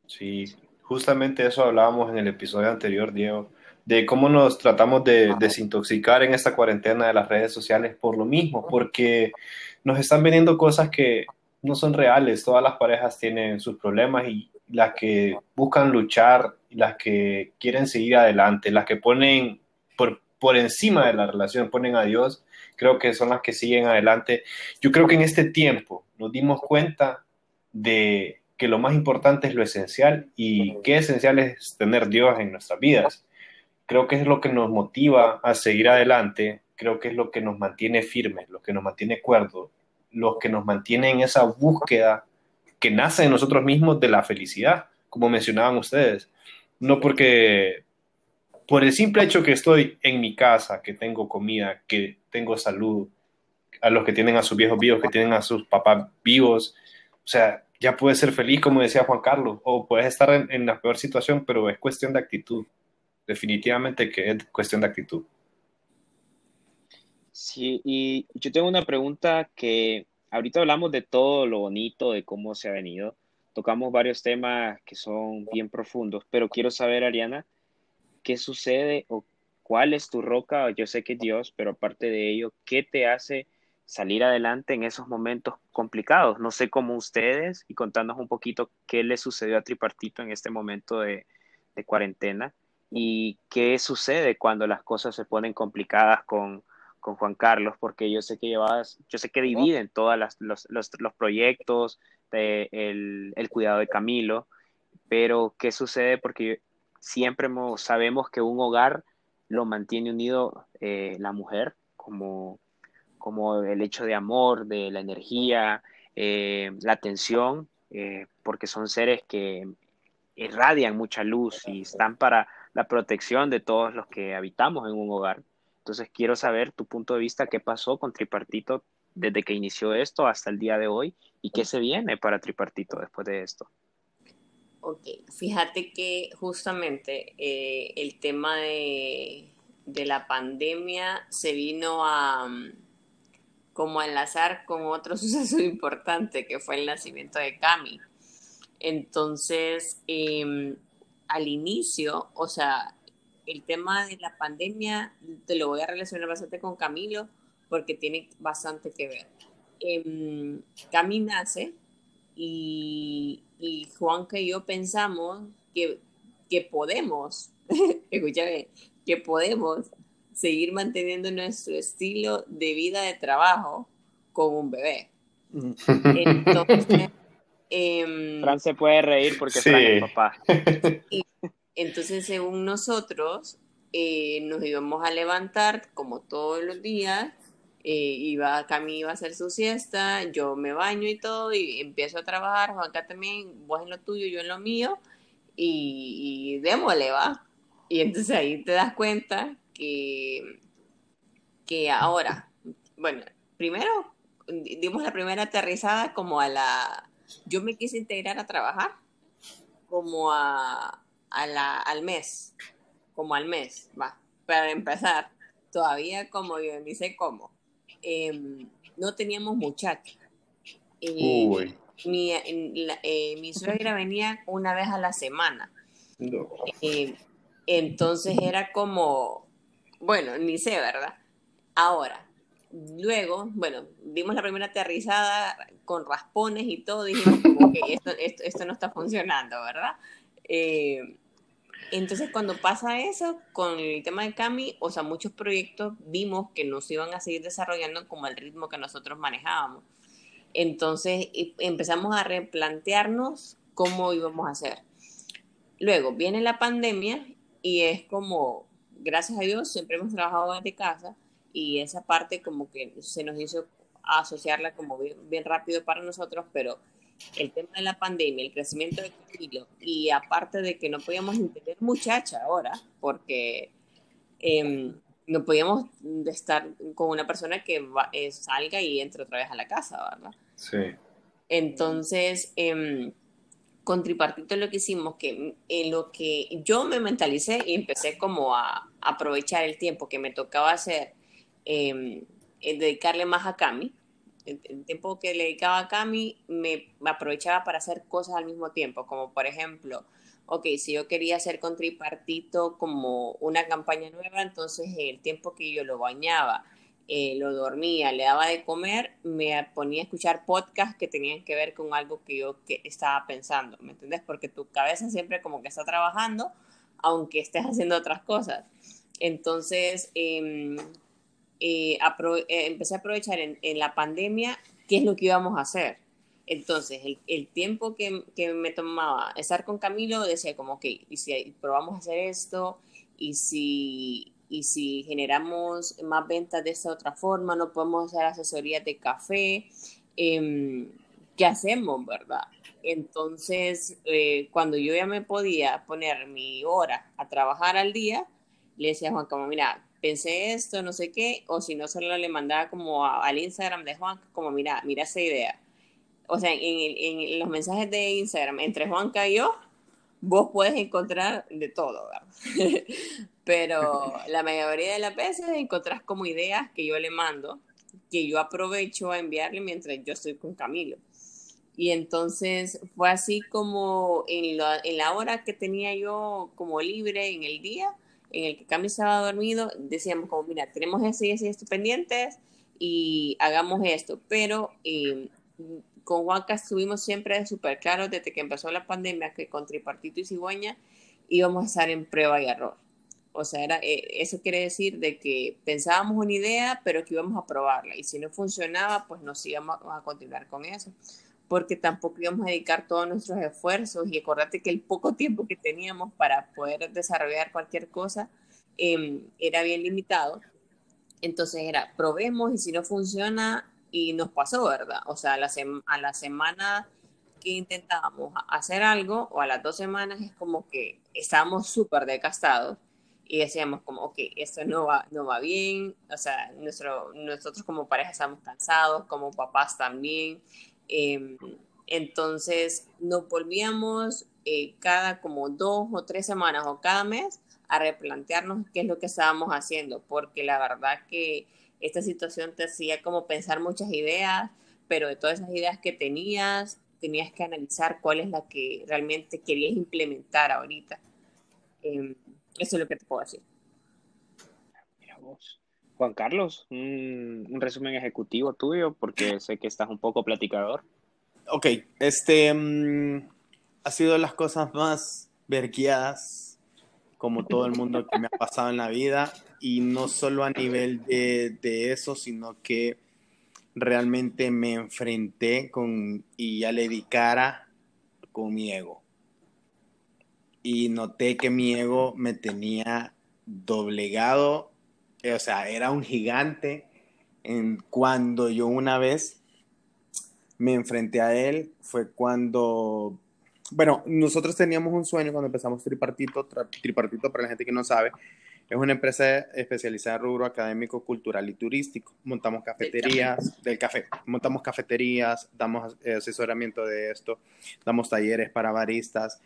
Sí, justamente eso hablábamos en el episodio anterior, Diego, de cómo nos tratamos de desintoxicar en esta cuarentena de las redes sociales por lo mismo, porque nos están vendiendo cosas que no son reales. Todas las parejas tienen sus problemas y las que buscan luchar, las que quieren seguir adelante, las que ponen por, por encima de la relación, ponen a Dios, creo que son las que siguen adelante. Yo creo que en este tiempo nos dimos cuenta de que lo más importante es lo esencial y qué esencial es tener Dios en nuestras vidas. Creo que es lo que nos motiva a seguir adelante, creo que es lo que nos mantiene firmes, lo que nos mantiene cuerdos, lo que nos mantiene en esa búsqueda que nace de nosotros mismos de la felicidad, como mencionaban ustedes. No porque por el simple hecho que estoy en mi casa, que tengo comida, que tengo salud, a los que tienen a sus viejos vivos, que tienen a sus papás vivos, o sea, ya puedes ser feliz, como decía Juan Carlos, o puedes estar en, la peor situación, pero es cuestión de actitud. Definitivamente que es cuestión de actitud. Sí, y yo tengo una pregunta que ahorita hablamos de todo lo bonito, de cómo se ha venido. Tocamos varios temas que son bien profundos, pero quiero saber, Ariana, ¿qué sucede o cuál es tu roca? Yo sé que es Dios, pero aparte de ello, ¿qué te hace salir adelante en esos momentos complicados? No sé cómo ustedes y contarnos un poquito qué le sucedió a Tripartito en este momento de, de cuarentena y qué sucede cuando las cosas se ponen complicadas con, con Juan Carlos, porque yo sé que llevas, yo sé que dividen todos los, los, los, proyectos, de el, el, cuidado de Camilo, pero ¿qué sucede? Porque siempre sabemos que un hogar lo mantiene unido eh, la mujer, como, como el hecho de amor, de la energía, eh, la atención, eh, porque son seres que irradian mucha luz y están para la protección de todos los que habitamos en un hogar. Entonces quiero saber tu punto de vista, qué pasó con Tripartito desde que inició esto hasta el día de hoy y qué se viene para Tripartito después de esto. Ok, fíjate que justamente eh, el tema de, la pandemia se vino a como a enlazar con otro suceso importante que fue el nacimiento de Cami. Entonces, eh, al inicio, o sea, el tema de la pandemia te lo voy a relacionar bastante con Camilo porque tiene bastante que ver. Eh, Cami nace y, y Juanca y yo pensamos que, que podemos, escúchame, que podemos seguir manteniendo nuestro estilo de vida de trabajo con un bebé. Entonces, eh, Fran se puede reír porque sí. Fran es papá. Y, entonces, según nosotros, eh, nos íbamos a levantar como todos los días eh, iba, Cami iba a hacer su siesta, yo me baño y todo, y empiezo a trabajar, Juanca también, vos en lo tuyo, yo en lo mío, y, y démosle, va. Y entonces ahí te das cuenta que, que ahora, bueno, primero dimos la primera aterrizada como a la, yo me quise integrar a trabajar como a, a la, al mes, como al mes, va, para empezar, todavía como yo ni sé cómo eh, no teníamos muchachos. Eh, mi, la, eh, mi, suegra venía una vez a la semana. No. Eh, entonces era como, bueno, ni sé, ¿verdad? Ahora, luego, bueno, dimos la primera aterrizada con raspones y todo, dijimos como que esto, esto, esto no está funcionando, ¿verdad? Eh, entonces, cuando pasa eso, con el tema de Cami, o sea, muchos proyectos vimos que no se iban a seguir desarrollando como el ritmo que nosotros manejábamos. Entonces, empezamos a replantearnos cómo íbamos a hacer. Luego viene la pandemia y es como, gracias a Dios, siempre hemos trabajado desde casa y esa parte como que se nos hizo asociarla como bien, bien rápido para nosotros, pero el tema de la pandemia, el crecimiento de Camilo, y aparte de que no podíamos entender muchacha ahora, porque eh, no podíamos estar con una persona que va, eh, salga y entre otra vez a la casa, ¿verdad? Sí. Entonces, eh, con Tripartito lo que hicimos, que en lo que yo me mentalicé y empecé como a, aprovechar el tiempo que me tocaba hacer, eh, dedicarle más a Cami, el, tiempo que le dedicaba a Cami, me, aprovechaba para hacer cosas al mismo tiempo, como por ejemplo, ok, si yo quería hacer con tripartito como una campaña nueva, entonces el tiempo que yo lo bañaba, eh, lo dormía, le daba de comer, me ponía a escuchar podcasts que tenían que ver con algo que yo que estaba pensando, ¿me entiendes? Porque tu cabeza siempre como que está trabajando, aunque estés haciendo otras cosas. Entonces, em, eh, eh, empecé a aprovechar en, la pandemia qué es lo que íbamos a hacer. Entonces, el, tiempo que, que, me tomaba estar con Camilo, decía como, ok, y si probamos a hacer esto, y si, y si generamos más ventas de esta otra forma, no podemos hacer asesorías de café, eh, ¿qué hacemos, verdad? Entonces, eh, cuando yo ya me podía poner mi hora a trabajar al día, le decía a Juan como, mira, pensé esto, no sé qué, o si no, solo le mandaba como al Instagram de Juan, como, mira, mira esa idea. O sea, en, en, los mensajes de Instagram, entre Juanca y yo, vos puedes encontrar de todo, ¿verdad? Pero la mayoría de las veces encontrás como ideas que yo le mando, que yo aprovecho a enviarle mientras yo estoy con Camilo. Y entonces fue así como en la, en la hora que tenía yo como libre en el día, en el que Camilo estaba dormido, decíamos como, mira, tenemos ese y ese esto pendientes y hagamos esto. Pero eh, con Juanca estuvimos siempre súper claros desde que empezó la pandemia que con Tripartito y Cigüeña íbamos a estar en prueba y error. O sea, era, eh, eso quiere decir de que pensábamos una idea, pero que íbamos a probarla. Y si no funcionaba, pues nos íbamos a continuar con eso. Porque tampoco íbamos a dedicar todos nuestros esfuerzos. Y acordate que el poco tiempo que teníamos para poder desarrollar cualquier cosa em, era bien limitado. Entonces era, probemos y si no funciona, y nos pasó, ¿verdad? O sea, a la, a la semana que intentábamos hacer algo o a las dos semanas es como que estábamos súper desgastados y decíamos como, ok, esto no va, no va bien, o sea, nuestro, nosotros como pareja estamos cansados, como papás también. Em, entonces nos volvíamos eh, cada como dos o tres semanas o cada mes a replantearnos qué es lo que estábamos haciendo, porque la verdad que esta situación te hacía como pensar muchas ideas, pero de todas esas ideas que tenías, tenías que analizar cuál es la que realmente querías implementar ahorita. Em, eso es lo que te puedo decir. Mira vos. Juan Carlos, un, resumen ejecutivo tuyo, porque sé que estás un poco platicador. Ok, este mm, ha sido las cosas más verguiadas, como todo el mundo que me ha pasado en la vida y no solo a nivel de, de, eso, sino que realmente me enfrenté con y ya le dedicara con mi ego. Y noté que mi ego me tenía doblegado, o sea, era un gigante. En cuando yo una vez me enfrenté a él, fue cuando bueno, nosotros teníamos un sueño cuando empezamos Tripartito, Tripartito para la gente que no sabe, es una empresa especializada en rubro académico, cultural y turístico. Montamos cafeterías del café. Montamos cafeterías, damos eh, asesoramiento de esto, damos talleres para baristas,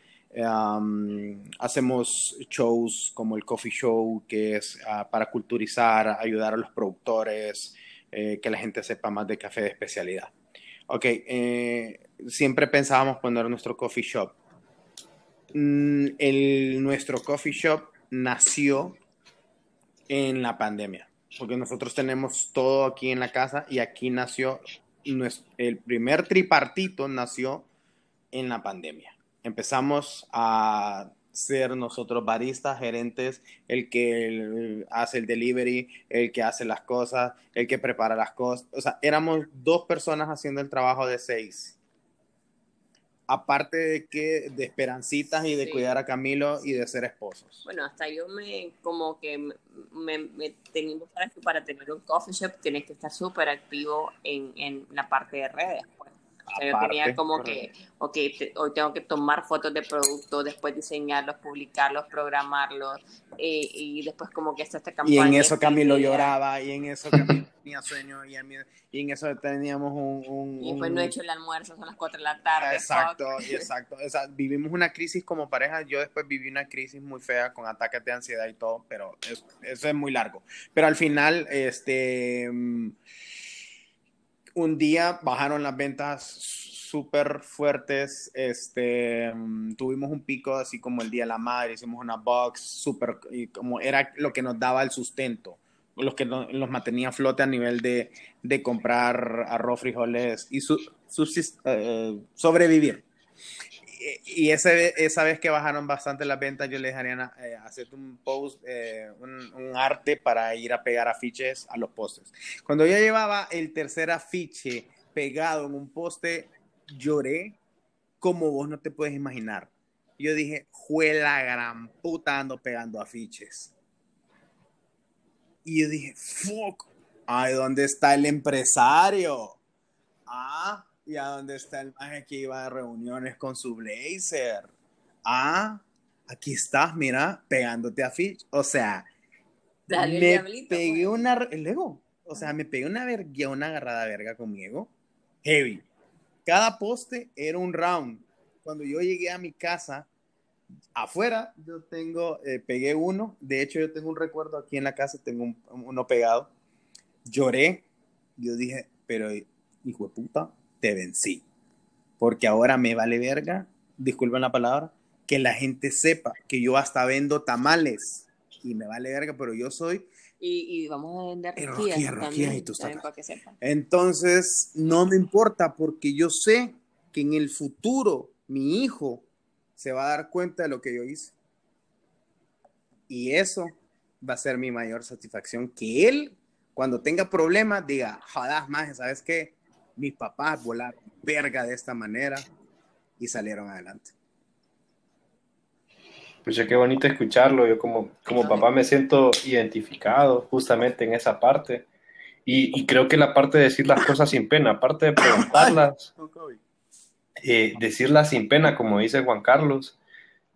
hacemos shows como el coffee show, que es ah, para culturizar, ayudar a los productores, eh, que la gente sepa más de café de especialidad. Ok, eh, siempre pensábamos poner nuestro coffee shop. Mm, el, nuestro coffee shop nació en la pandemia, porque nosotros tenemos todo aquí en la casa y aquí nació, el primer tripartito nació en la pandemia. Empezamos a ser nosotros baristas, gerentes, el que hace el delivery, el que hace las cosas, el que prepara las cosas. O sea, éramos dos personas haciendo el trabajo de seis aparte de que de esperancitas y de cuidar a Camilo y de ser esposos. Bueno, hasta yo me como que me, me, para, para tener un coffee shop tienes que estar súper activo en, en la parte de redes. Pues yo tenía como que, ok, hoy tengo que tomar fotos de productos, después diseñarlos, publicarlos, programarlos, eh, y después como que está esta campaña. Y en eso Camilo lloraba, y en eso Camilo tenía sueño, y, y, en eso teníamos un... y después no he hecho el almuerzo, son las 4 de la tarde. Exacto, exacto. O sea, vivimos una crisis como pareja, yo después viví una crisis muy fea con ataques de ansiedad y todo, pero eso es muy largo. Pero al final, este... Un día bajaron las ventas súper fuertes. Este, mm, tuvimos un pico así como el Día de la Madre, hicimos una box súper, como era lo que nos daba el sustento, los que no- los mantenía a flote a nivel de, de comprar arroz, frijoles y su, subsist- eh, sobrevivir. Y, ese, esa vez que bajaron bastante las ventas, yo le dije a Ariana, eh, hacerte un post, eh, un, arte para ir a pegar afiches a los postes. Cuando yo llevaba el tercer afiche pegado en un poste, lloré como vos no te puedes imaginar. Yo dije, fue la gran puta ando pegando afiches. Y yo dije, fuck, ay, ¿dónde está el empresario? Ah, ¿y a dónde está el maje que iba a reuniones con su blazer? Ah, aquí estás, mira, pegándote afiches. O sea, Dale, me diablito, pegué pues. una, el ego, o sea, me pegué una verga, una agarrada verga con mi ego, heavy. Cada poste era un round. Cuando yo llegué a mi casa, afuera, yo tengo, eh, pegué uno, de hecho yo tengo un recuerdo aquí en la casa, tengo un- uno pegado, lloré, yo dije, pero hijo de puta, te vencí, porque ahora me vale verga, disculpen la palabra, que la gente sepa que yo hasta vendo tamales y me vale verga, pero yo soy Y, y vamos a vender Eh, rosquillas también, también sacas. para que sepan. Entonces, no me importa porque yo sé que en el futuro mi hijo se va a dar cuenta de lo que yo hice. Y eso va a ser mi mayor satisfacción, que él, cuando tenga problemas, diga, jodas más, ¿sabes qué? Mis papás volaron verga de esta manera y salieron adelante. Pucha, qué bonito escucharlo. Yo como, como papá me siento identificado justamente en esa parte. Y, y creo que la parte de decir las cosas sin pena, aparte de preguntarlas, eh, decirlas sin pena, como dice Juan Carlos,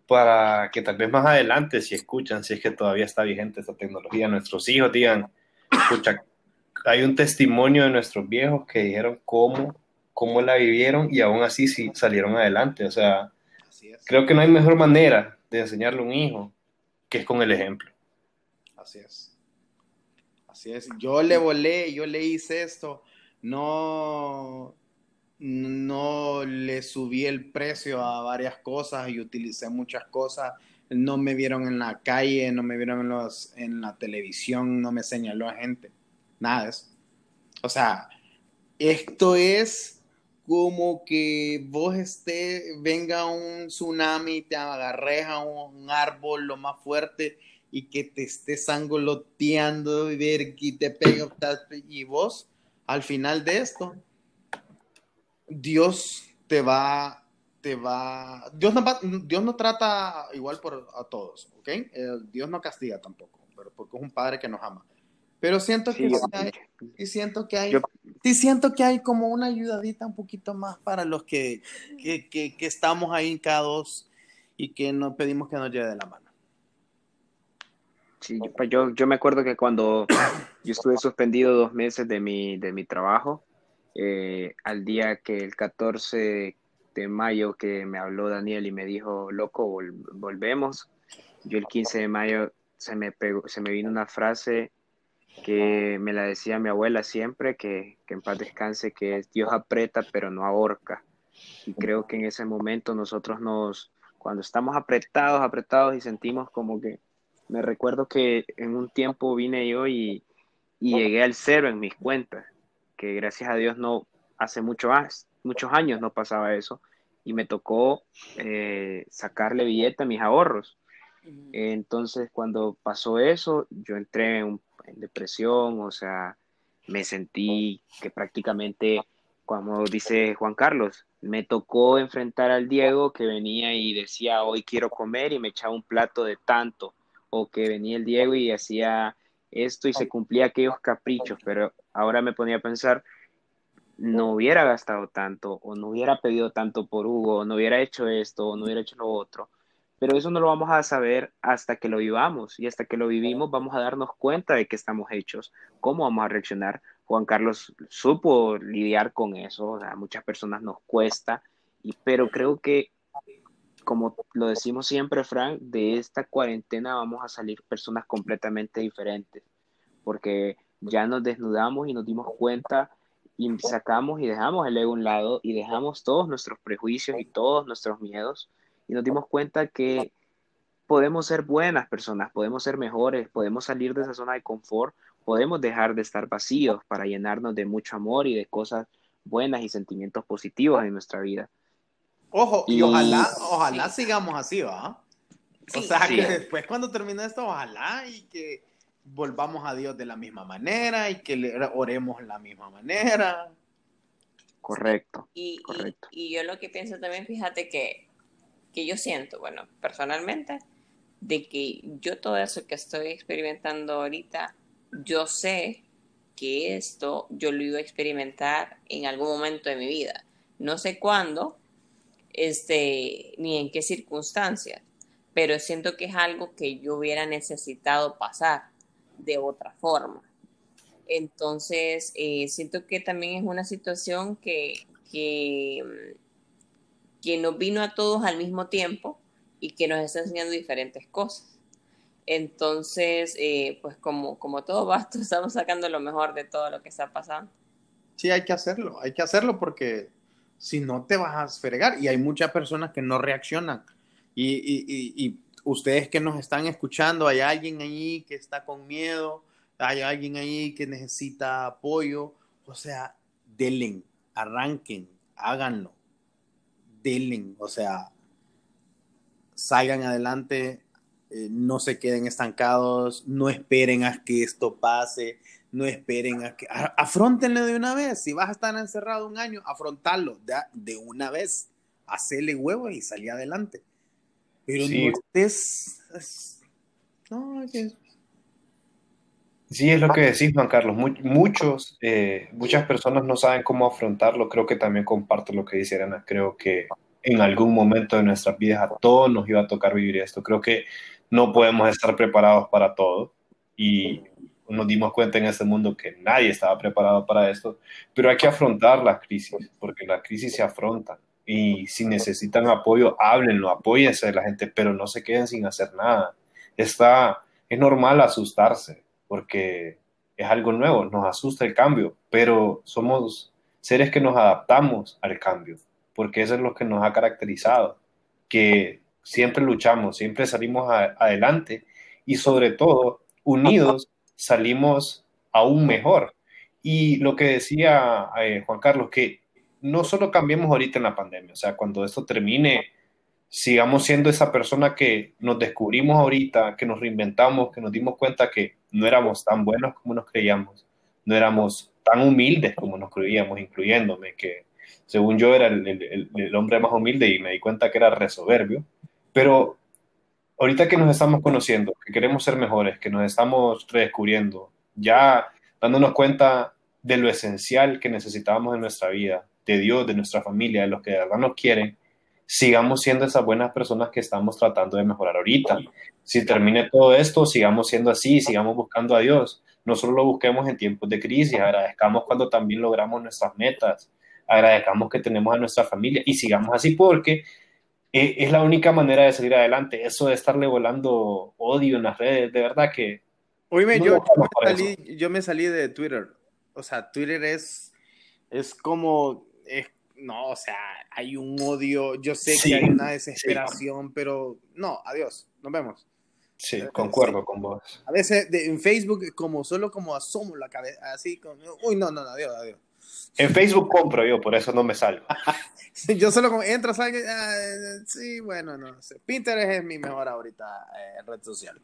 para que tal vez más adelante, si escuchan, si es que todavía está vigente esta tecnología, nuestros hijos digan, escucha, hay un testimonio de nuestros viejos que dijeron cómo, cómo la vivieron y aún así sí salieron adelante. O sea, creo que no hay mejor manera de enseñarle a un hijo que es con el ejemplo. Así es. Así es. Yo le volé, yo le hice esto. No, no le subí el precio a varias cosas y utilicé muchas cosas. No me vieron en la calle, no me vieron en, los, en la televisión, no me señaló a gente. Nada de eso. O sea, esto es como que vos esté, venga un tsunami, te agarres a un, árbol lo más fuerte y que te estés angoloteando y ver que te pega y vos al final de esto Dios te va te va Dios no va- Dios no trata igual por a todos ¿ok? Eh, Dios no castiga tampoco pero porque es un padre que nos ama pero siento que Sí, sí hay, sí siento que hay yo- sí siento que hay como una ayudadita un poquito más para los que que, que, que estamos ahí hincados y que no pedimos que nos lleve de la mano. Sí, yo, pues yo, yo me acuerdo que cuando yo estuve suspendido dos meses de mi, de mi trabajo, eh, al día que el 14 de mayo que me habló Daniel y me dijo, loco, vol- volvemos, yo el 15 de mayo se me, pegó, se me vino una frase que me la decía mi abuela siempre, que, que en paz descanse, que Dios aprieta pero no ahorca. Y creo que en ese momento nosotros nos, cuando estamos apretados, apretados y sentimos como que me recuerdo que en un tiempo vine yo y, llegué al cero en mis cuentas, que gracias a Dios no, hace mucho muchos años no pasaba eso, y me tocó eh, sacarle billete a mis ahorros. Entonces, cuando pasó eso, yo entré en, depresión, o sea, me sentí que prácticamente, como dice Juan Carlos, me tocó enfrentar al Diego que venía y decía, hoy quiero comer y me echaba un plato de tanto, o que venía el Diego y hacía esto y se cumplía aquellos caprichos, pero ahora me ponía a pensar, no hubiera gastado tanto, o no hubiera pedido tanto por Hugo, o no hubiera hecho esto, o no hubiera hecho lo otro. Pero eso no lo vamos a saber hasta que lo vivamos y hasta que lo vivimos vamos a darnos cuenta de que estamos hechos, cómo vamos a reaccionar. Juan Carlos supo lidiar con eso, a muchas personas nos cuesta, y, pero creo que, como lo decimos siempre, Frank, de esta cuarentena vamos a salir personas completamente diferentes, porque ya nos desnudamos y nos dimos cuenta y sacamos y dejamos el ego a un lado y dejamos todos nuestros prejuicios y todos nuestros miedos y nos dimos cuenta que podemos ser buenas personas, podemos ser mejores, podemos salir de esa zona de confort, podemos dejar de estar vacíos para llenarnos de mucho amor y de cosas buenas y sentimientos positivos en nuestra vida. Ojo, y, Y- ojalá, ojalá sigamos así, ¿va? O sea, Sí. que después cuando termine esto, ojalá y que volvamos a Dios de la misma manera y que le oremos de la misma manera. Correcto. Y, y- Correcto. y yo lo que pienso también, fíjate que, que yo siento, bueno, personalmente, de que yo todo eso que estoy experimentando ahorita, yo sé que esto yo lo iba a experimentar en algún momento de mi vida. No sé cuándo, este, ni en qué circunstancias, pero siento que es algo que yo hubiera necesitado pasar de otra forma. Entonces, eh, siento que también es una situación que, que, mm, que nos vino a todos al mismo tiempo y que nos está enseñando diferentes cosas. Entonces, eh, pues como, como todo va, estamos sacando lo mejor de todo lo que está pasando. Sí, hay que hacerlo, hay que hacerlo porque si no te vas a fregar y hay muchas personas que no reaccionan. Y, y- y- y ustedes que nos están escuchando, hay alguien ahí que está con miedo, hay alguien ahí que necesita apoyo, o sea, denle, arranquen, háganlo, denle, o sea, salgan adelante, eh, no se queden estancados, no esperen a que esto pase, no esperen a que... a- Afróntenlo de una vez. Si vas a estar encerrado un año, afrontarlo de, de una vez. Hacerle huevo y salir adelante. Pero Sí. no estés... es- No, que- Sí, es lo que decís, Juan Carlos. Mu- muchos, eh, muchas personas no saben cómo afrontarlo. Creo que también comparto lo que dice Ana. Creo que en algún momento de nuestras vidas a todos nos iba a tocar vivir esto. Creo que no podemos estar preparados para todo. Y nos dimos cuenta en este mundo que nadie estaba preparado para esto. Pero hay que afrontar las crisis, porque las crisis se afrontan. Y si necesitan apoyo, háblenlo, apóyense de la gente, pero no se queden sin hacer nada. Está, es normal asustarse porque es algo nuevo, nos asusta el cambio, pero somos seres que nos adaptamos al cambio, porque eso es lo que nos ha caracterizado, que siempre luchamos, siempre salimos a- adelante y sobre todo unidos salimos aún mejor. Y lo que decía eh, Juan Carlos, que no solo cambiemos ahorita en la pandemia, o sea, cuando esto termine, sigamos siendo esa persona que nos descubrimos ahorita, que nos reinventamos, que nos dimos cuenta que no éramos tan buenos como nos creíamos, no éramos tan humildes como nos creíamos, incluyéndome, que según yo era el, hombre más humilde y me di cuenta que era re soberbio, pero ahorita que nos estamos conociendo, que queremos ser mejores, que nos estamos redescubriendo, ya dándonos cuenta de lo esencial que necesitábamos en nuestra vida, de Dios, de nuestra familia, de los que de verdad nos quieren, sigamos siendo esas buenas personas que estamos tratando de mejorar ahorita. Si termine todo esto, sigamos siendo así, sigamos buscando a Dios. No solo lo busquemos en tiempos de crisis, agradezcamos cuando también logramos nuestras metas, agradezcamos que tenemos a nuestra familia y sigamos así porque eh, es la única manera de salir adelante. Eso de estarle volando odio en las redes, de verdad que Oíme, No yo, me salí, yo me salí de Twitter. O sea, Twitter es, es como, es- no, o sea, hay un odio. Yo sé Sí, que hay una desesperación, pero no, adiós, nos vemos. sí, Eh, concuerdo con vos. A veces de- en Facebook, como solo como asomo la cabeza, así como, uy, no, no, no, adiós, adiós. En Facebook compro yo, por eso no me salgo. Yo solo como entro, salgo, ah, sí, bueno, no sé. Pinterest es mi mejor ahorita eh, red social.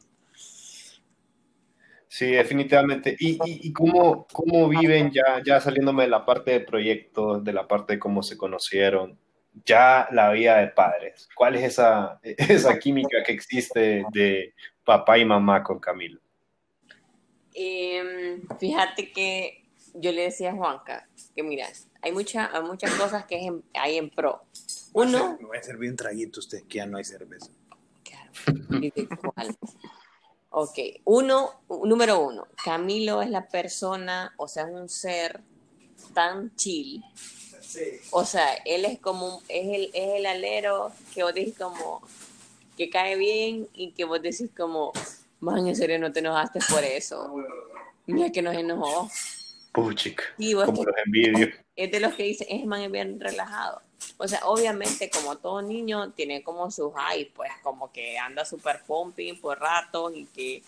Sí, definitivamente. ¿Y, y, y cómo, cómo viven ya, ya saliéndome de la parte de proyectos, de la parte de cómo se conocieron, ya la vida de padres? ¿Cuál es esa, esa química que existe de papá y mamá con Camilo? Em, fíjate que yo le decía a Juanca que mira, hay, mucha, hay muchas cosas que en- hay en pro. Uno, Me voy a servir un traguito usted, que ya no hay cerveza. Claro. ¿Y de cuál? Ok, uno, número uno, Camilo es la persona, o sea, es un ser tan chill. O sea, él es como, un- es el, es el alero que vos decís como, que cae bien y que vos decís como, man, en serio no te enojaste por eso. Mira que nos enojó. Puchica, Sí, vos como que- los envidio. es de los que dicen, es man es bien relajado. O sea, obviamente, como todo niño, tiene como sus high, pues como que anda súper pumping por ratos y que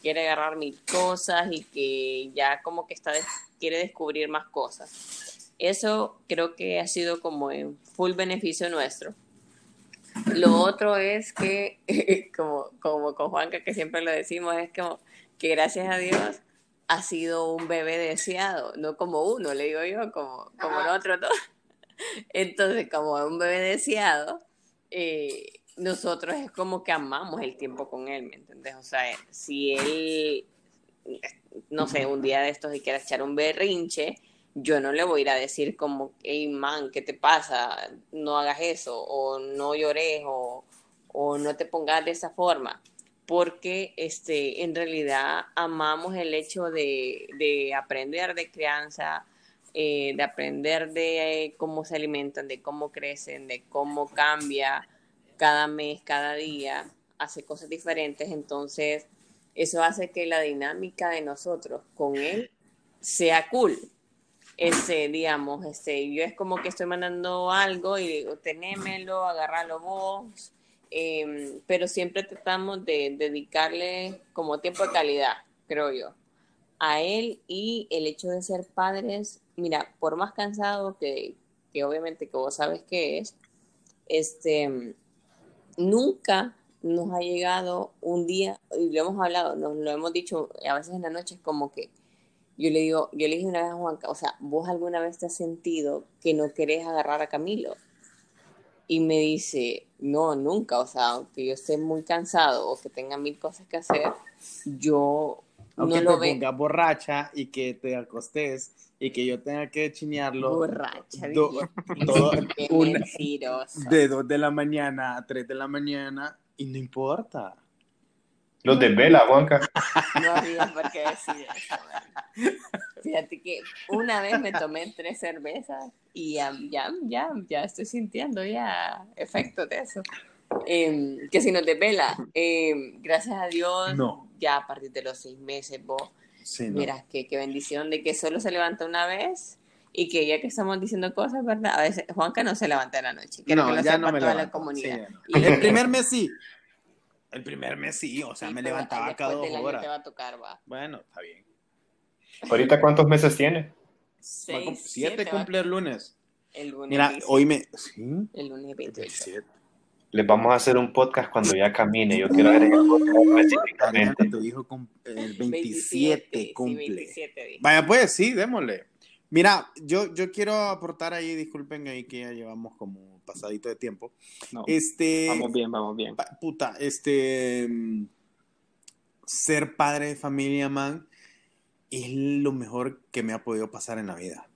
quiere agarrar mil cosas y que ya como que está des- quiere descubrir más cosas. Eso creo que ha sido como en full beneficio nuestro. Lo otro es que, como, como con Juanca, que siempre lo decimos, es como que gracias a Dios ha sido un bebé deseado, no como uno, le digo yo, como, como nosotros dos. Entonces, como un bebé deseado, eh, nosotros es como que amamos el tiempo con él, ¿me entiendes? O sea, si él, no sé, un día de estos y quiere echar un berrinche, yo no le voy a ir a decir como, hey man, ¿qué te pasa? No hagas eso, o no llores, o, o no te pongas de esa forma porque este, en realidad amamos el hecho de, de aprender de crianza, eh, de aprender de eh, cómo se alimentan, de cómo crecen, de cómo cambia cada mes, cada día, hace cosas diferentes. Entonces, eso hace que la dinámica de nosotros con él sea cool. Este, digamos, este, yo es como que estoy mandando algo y digo, tenémelo, agárralo vos, eh, pero siempre tratamos de dedicarle como tiempo de calidad, creo yo, a él y el hecho de ser padres, mira, por más cansado que, que obviamente que vos sabes que es, este, nunca nos ha llegado un día, y lo hemos hablado, nos lo hemos dicho a veces en la noche, es como que yo le digo, yo le dije una vez a Juanca, o sea, vos alguna vez te has sentido que no querés agarrar a Camilo. Y me dice, no, nunca, o sea, aunque yo esté muy cansado o que tenga mil cosas que hacer, yo Aunque no lo te veo pongas borracha y que te acostes y que yo tenga que chinearlo borracha. do- todo- Qué un- mentiroso. de 2 de la mañana a 3 de la mañana y no importa. Los desvela, Juanca. No había por qué decir eso. Fíjate que una vez me tomé tres cervezas y ya, ya, ya, ya estoy sintiendo ya efectos de eso. Em, que si no te vela, em, gracias a Dios, No. ya a partir de los seis meses vos, Sí, no. mira, qué, qué bendición de que solo se levanta una vez y que ya que estamos diciendo cosas, ¿verdad? A veces Juanca no se levanta en la noche. Quiero que no, lo ya sepa no me toda la comunidad. Sí, Y-. El primer mes sí. El primer mes sí, o sea, Sí, me levantaba cada dos horas. te va a tocar, va. Bueno, está bien. ¿Ahorita cuántos meses tiene? Seis, Siete siete cumple el lunes. El lunes. Mira, 17. hoy me. ¿Sí? El lunes 28. Siete. Les vamos a hacer un podcast cuando ya camine. Yo quiero agregar específicamente. tu hijo el 27 sí, cumple. 27 dije. Vaya, pues sí, démosle. Mira, yo, yo quiero aportar ahí, disculpen ahí que ya llevamos como pasadito de tiempo. No, Este. vamos bien, vamos bien. Puta, este. mm, Ser padre de familia, man, es lo mejor que me ha podido pasar en la vida.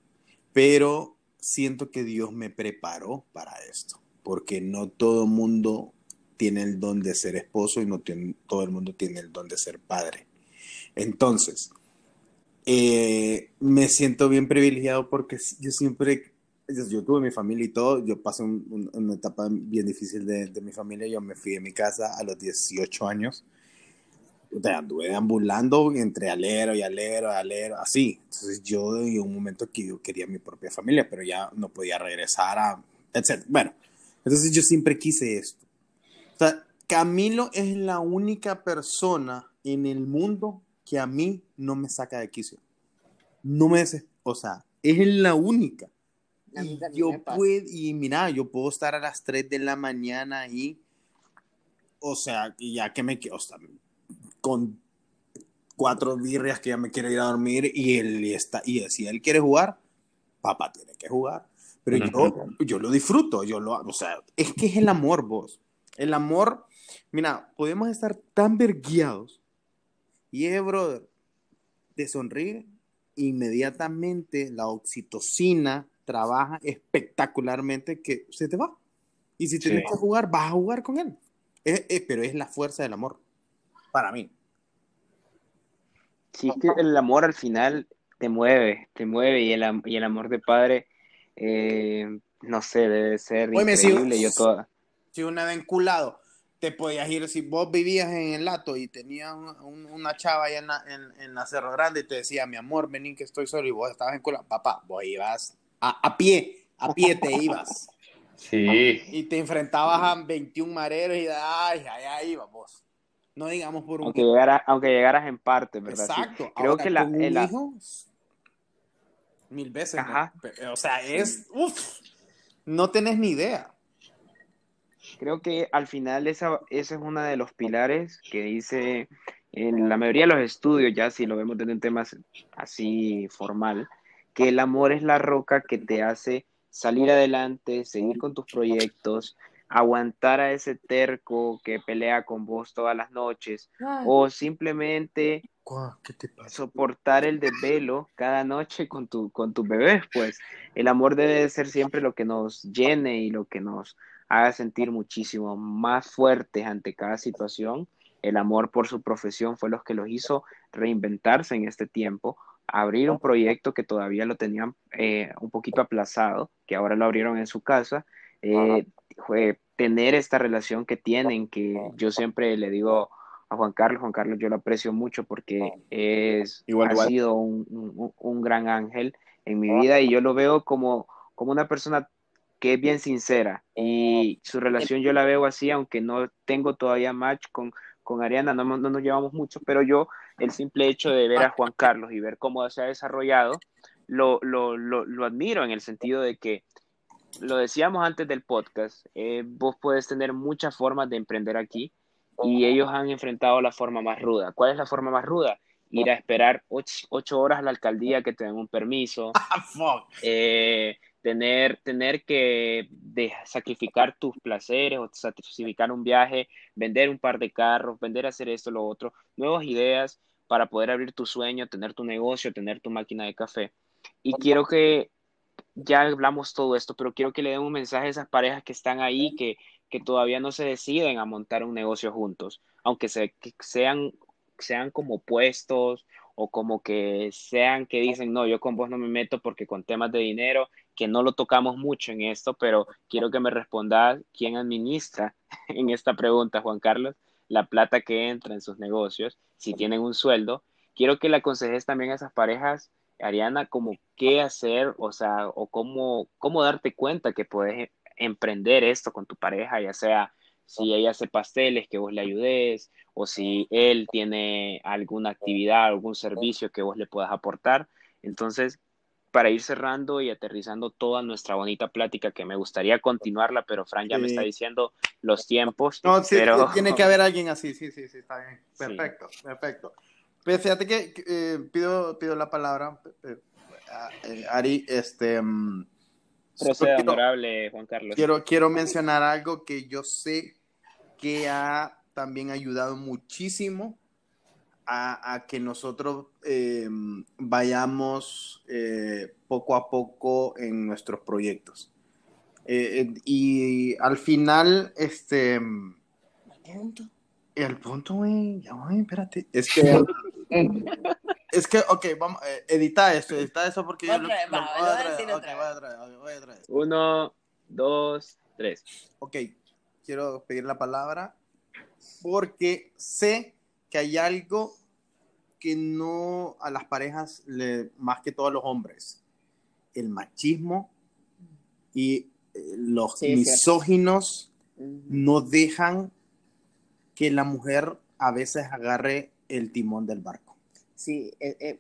Pero siento que Dios me preparó para esto. Porque no todo mundo tiene el don de ser esposo y no tiene- todo el mundo tiene el don de ser padre. Entonces, eh, me siento bien privilegiado porque yo siempre, yo tuve mi familia y todo, yo pasé un- un- una etapa bien difícil de, de mi familia, yo me fui de mi casa a los 18 años, o sea, anduve deambulando entre alero y alero, alero, así. Entonces yo en un momento que yo quería mi propia familia, pero ya no podía regresar a, etc. Bueno, entonces yo siempre quise esto. O sea, Camilo es la única persona en el mundo que a mí no me saca de quicio. No me des, o sea, es la única. Y yo puedo, y mira, yo puedo estar a las 3 de la mañana ahí, o sea, ya que me o sea, con cuatro birrias que ya me quiere ir a dormir y él está, y si él quiere jugar, papá tiene que jugar. Pero yo, yo lo disfruto, yo lo, o sea, es que es el amor, vos. El amor, mira, podemos estar tan verguiados y, eh, brother, te sonríe, inmediatamente la oxitocina trabaja espectacularmente que se te va. Y si tienes Sí. que jugar, vas a jugar con él. Es- es- pero es la fuerza del amor, para mí. Sí, es que el amor al final te mueve, te mueve y el, y el amor de padre, eh, no sé, debe ser Oye, me increíble. sigo- Yo toda, Si una vez enculado, te podías ir, si vos vivías en el Lato y tenías un- un- una chava allá en la, en, en la Cerro Grande y te decía, mi amor, vení que estoy solo y vos estabas en Cula, papá, vos ibas a, a pie, a pie te ibas. Sí. Y te enfrentabas a 21 mareros y ay, allá ibas vos. No digamos por un... Aunque, llegara, aunque llegaras en parte, ¿verdad? Sí. Creo Ahora, que la, con un hijo, mil veces. Ajá. ¿no? Pe- O sea, es... Uf, no tenés ni idea. Creo que al final esa, ese es uno de los pilares que dice en la mayoría de los estudios, ya si lo vemos desde un tema así formal, que el amor es la roca que te hace salir adelante, seguir con tus proyectos, aguantar a ese terco que pelea con vos todas las noches, o simplemente ¿Qué te pasa? soportar el desvelo cada noche con tu, con tus bebés, pues el amor debe de ser siempre lo que nos llene y lo que nos haga sentir muchísimo más fuertes ante cada situación. El amor por su profesión fue lo que los hizo reinventarse en este tiempo, abrir un proyecto que todavía lo tenían eh, un poquito aplazado, que ahora lo abrieron en su casa, eh, fue tener esta relación que tienen, que yo siempre le digo a Juan Carlos, Juan Carlos yo lo aprecio mucho porque es, Igual, ha igual. sido un, un- un gran ángel en mi vida y yo lo veo como, como una persona que es bien sincera y su relación yo la veo así, aunque no tengo todavía match con, con Ariana, no, no nos llevamos mucho, pero yo el simple hecho de ver a Juan Carlos y ver cómo se ha desarrollado, lo, lo, lo, lo admiro en el sentido de que lo decíamos antes del podcast, eh, vos puedes tener muchas formas de emprender aquí y ellos han enfrentado la forma más ruda. ¿Cuál es la forma más ruda? Ir a esperar ocho, ocho horas a la alcaldía que te den un permiso, Ah, eh, tener, tener que de- sacrificar tus placeres o sacrificar un viaje, vender un par de carros, vender hacer esto, lo otro, nuevas ideas para poder abrir tu sueño, tener tu negocio, tener tu máquina de café. Y quiero que, ya hablamos todo esto, pero quiero que le den un mensaje a esas parejas que están ahí, que, que todavía no se deciden a montar un negocio juntos, aunque se, sean, sean como puestos o como que sean que dicen, no, yo con vos no me meto porque con temas de dinero, que no lo tocamos mucho en esto, pero quiero que me respondas quién administra en esta pregunta, Juan Carlos, la plata que entra en sus negocios, si tienen un sueldo. Quiero que le aconsejes también a esas parejas, Ariana, como qué hacer, o sea, o cómo, cómo darte cuenta que puedes emprender esto con tu pareja, ya sea si ella hace pasteles, que vos le ayudes, o si él tiene alguna actividad, algún servicio que vos le puedas aportar. Entonces, para ir cerrando y aterrizando toda nuestra bonita plática, que me gustaría continuarla, pero Fran ya me está diciendo los tiempos. No, sí, pero... tiene que haber alguien así, sí, sí, sí, está bien. Sí. Perfecto, perfecto. Pues fíjate que eh, pido, pido la palabra, eh, eh, Ari, este... mm, Proceda, quiero- honorable Juan Carlos. quiero, quiero mencionar algo que yo sé que ha también ayudado muchísimo a, a que nosotros eh, vayamos eh, poco a poco en nuestros proyectos. Eh, eh, y al final, este... El punto, güey, ya, güey, espérate. Es que... es que, ok, vamos, eh, edita esto, edita eso porque yo va, lo a voy a traer, decir ok, otra voy a traer, ok, voy a traer. Uno, dos, tres. Ok, quiero pedir la palabra porque sé que hay algo que no a las parejas, le, más que todo a los hombres, el machismo y eh, los Sí, misóginos no dejan que la mujer a veces agarre el timón del barco. Sí, eh, eh,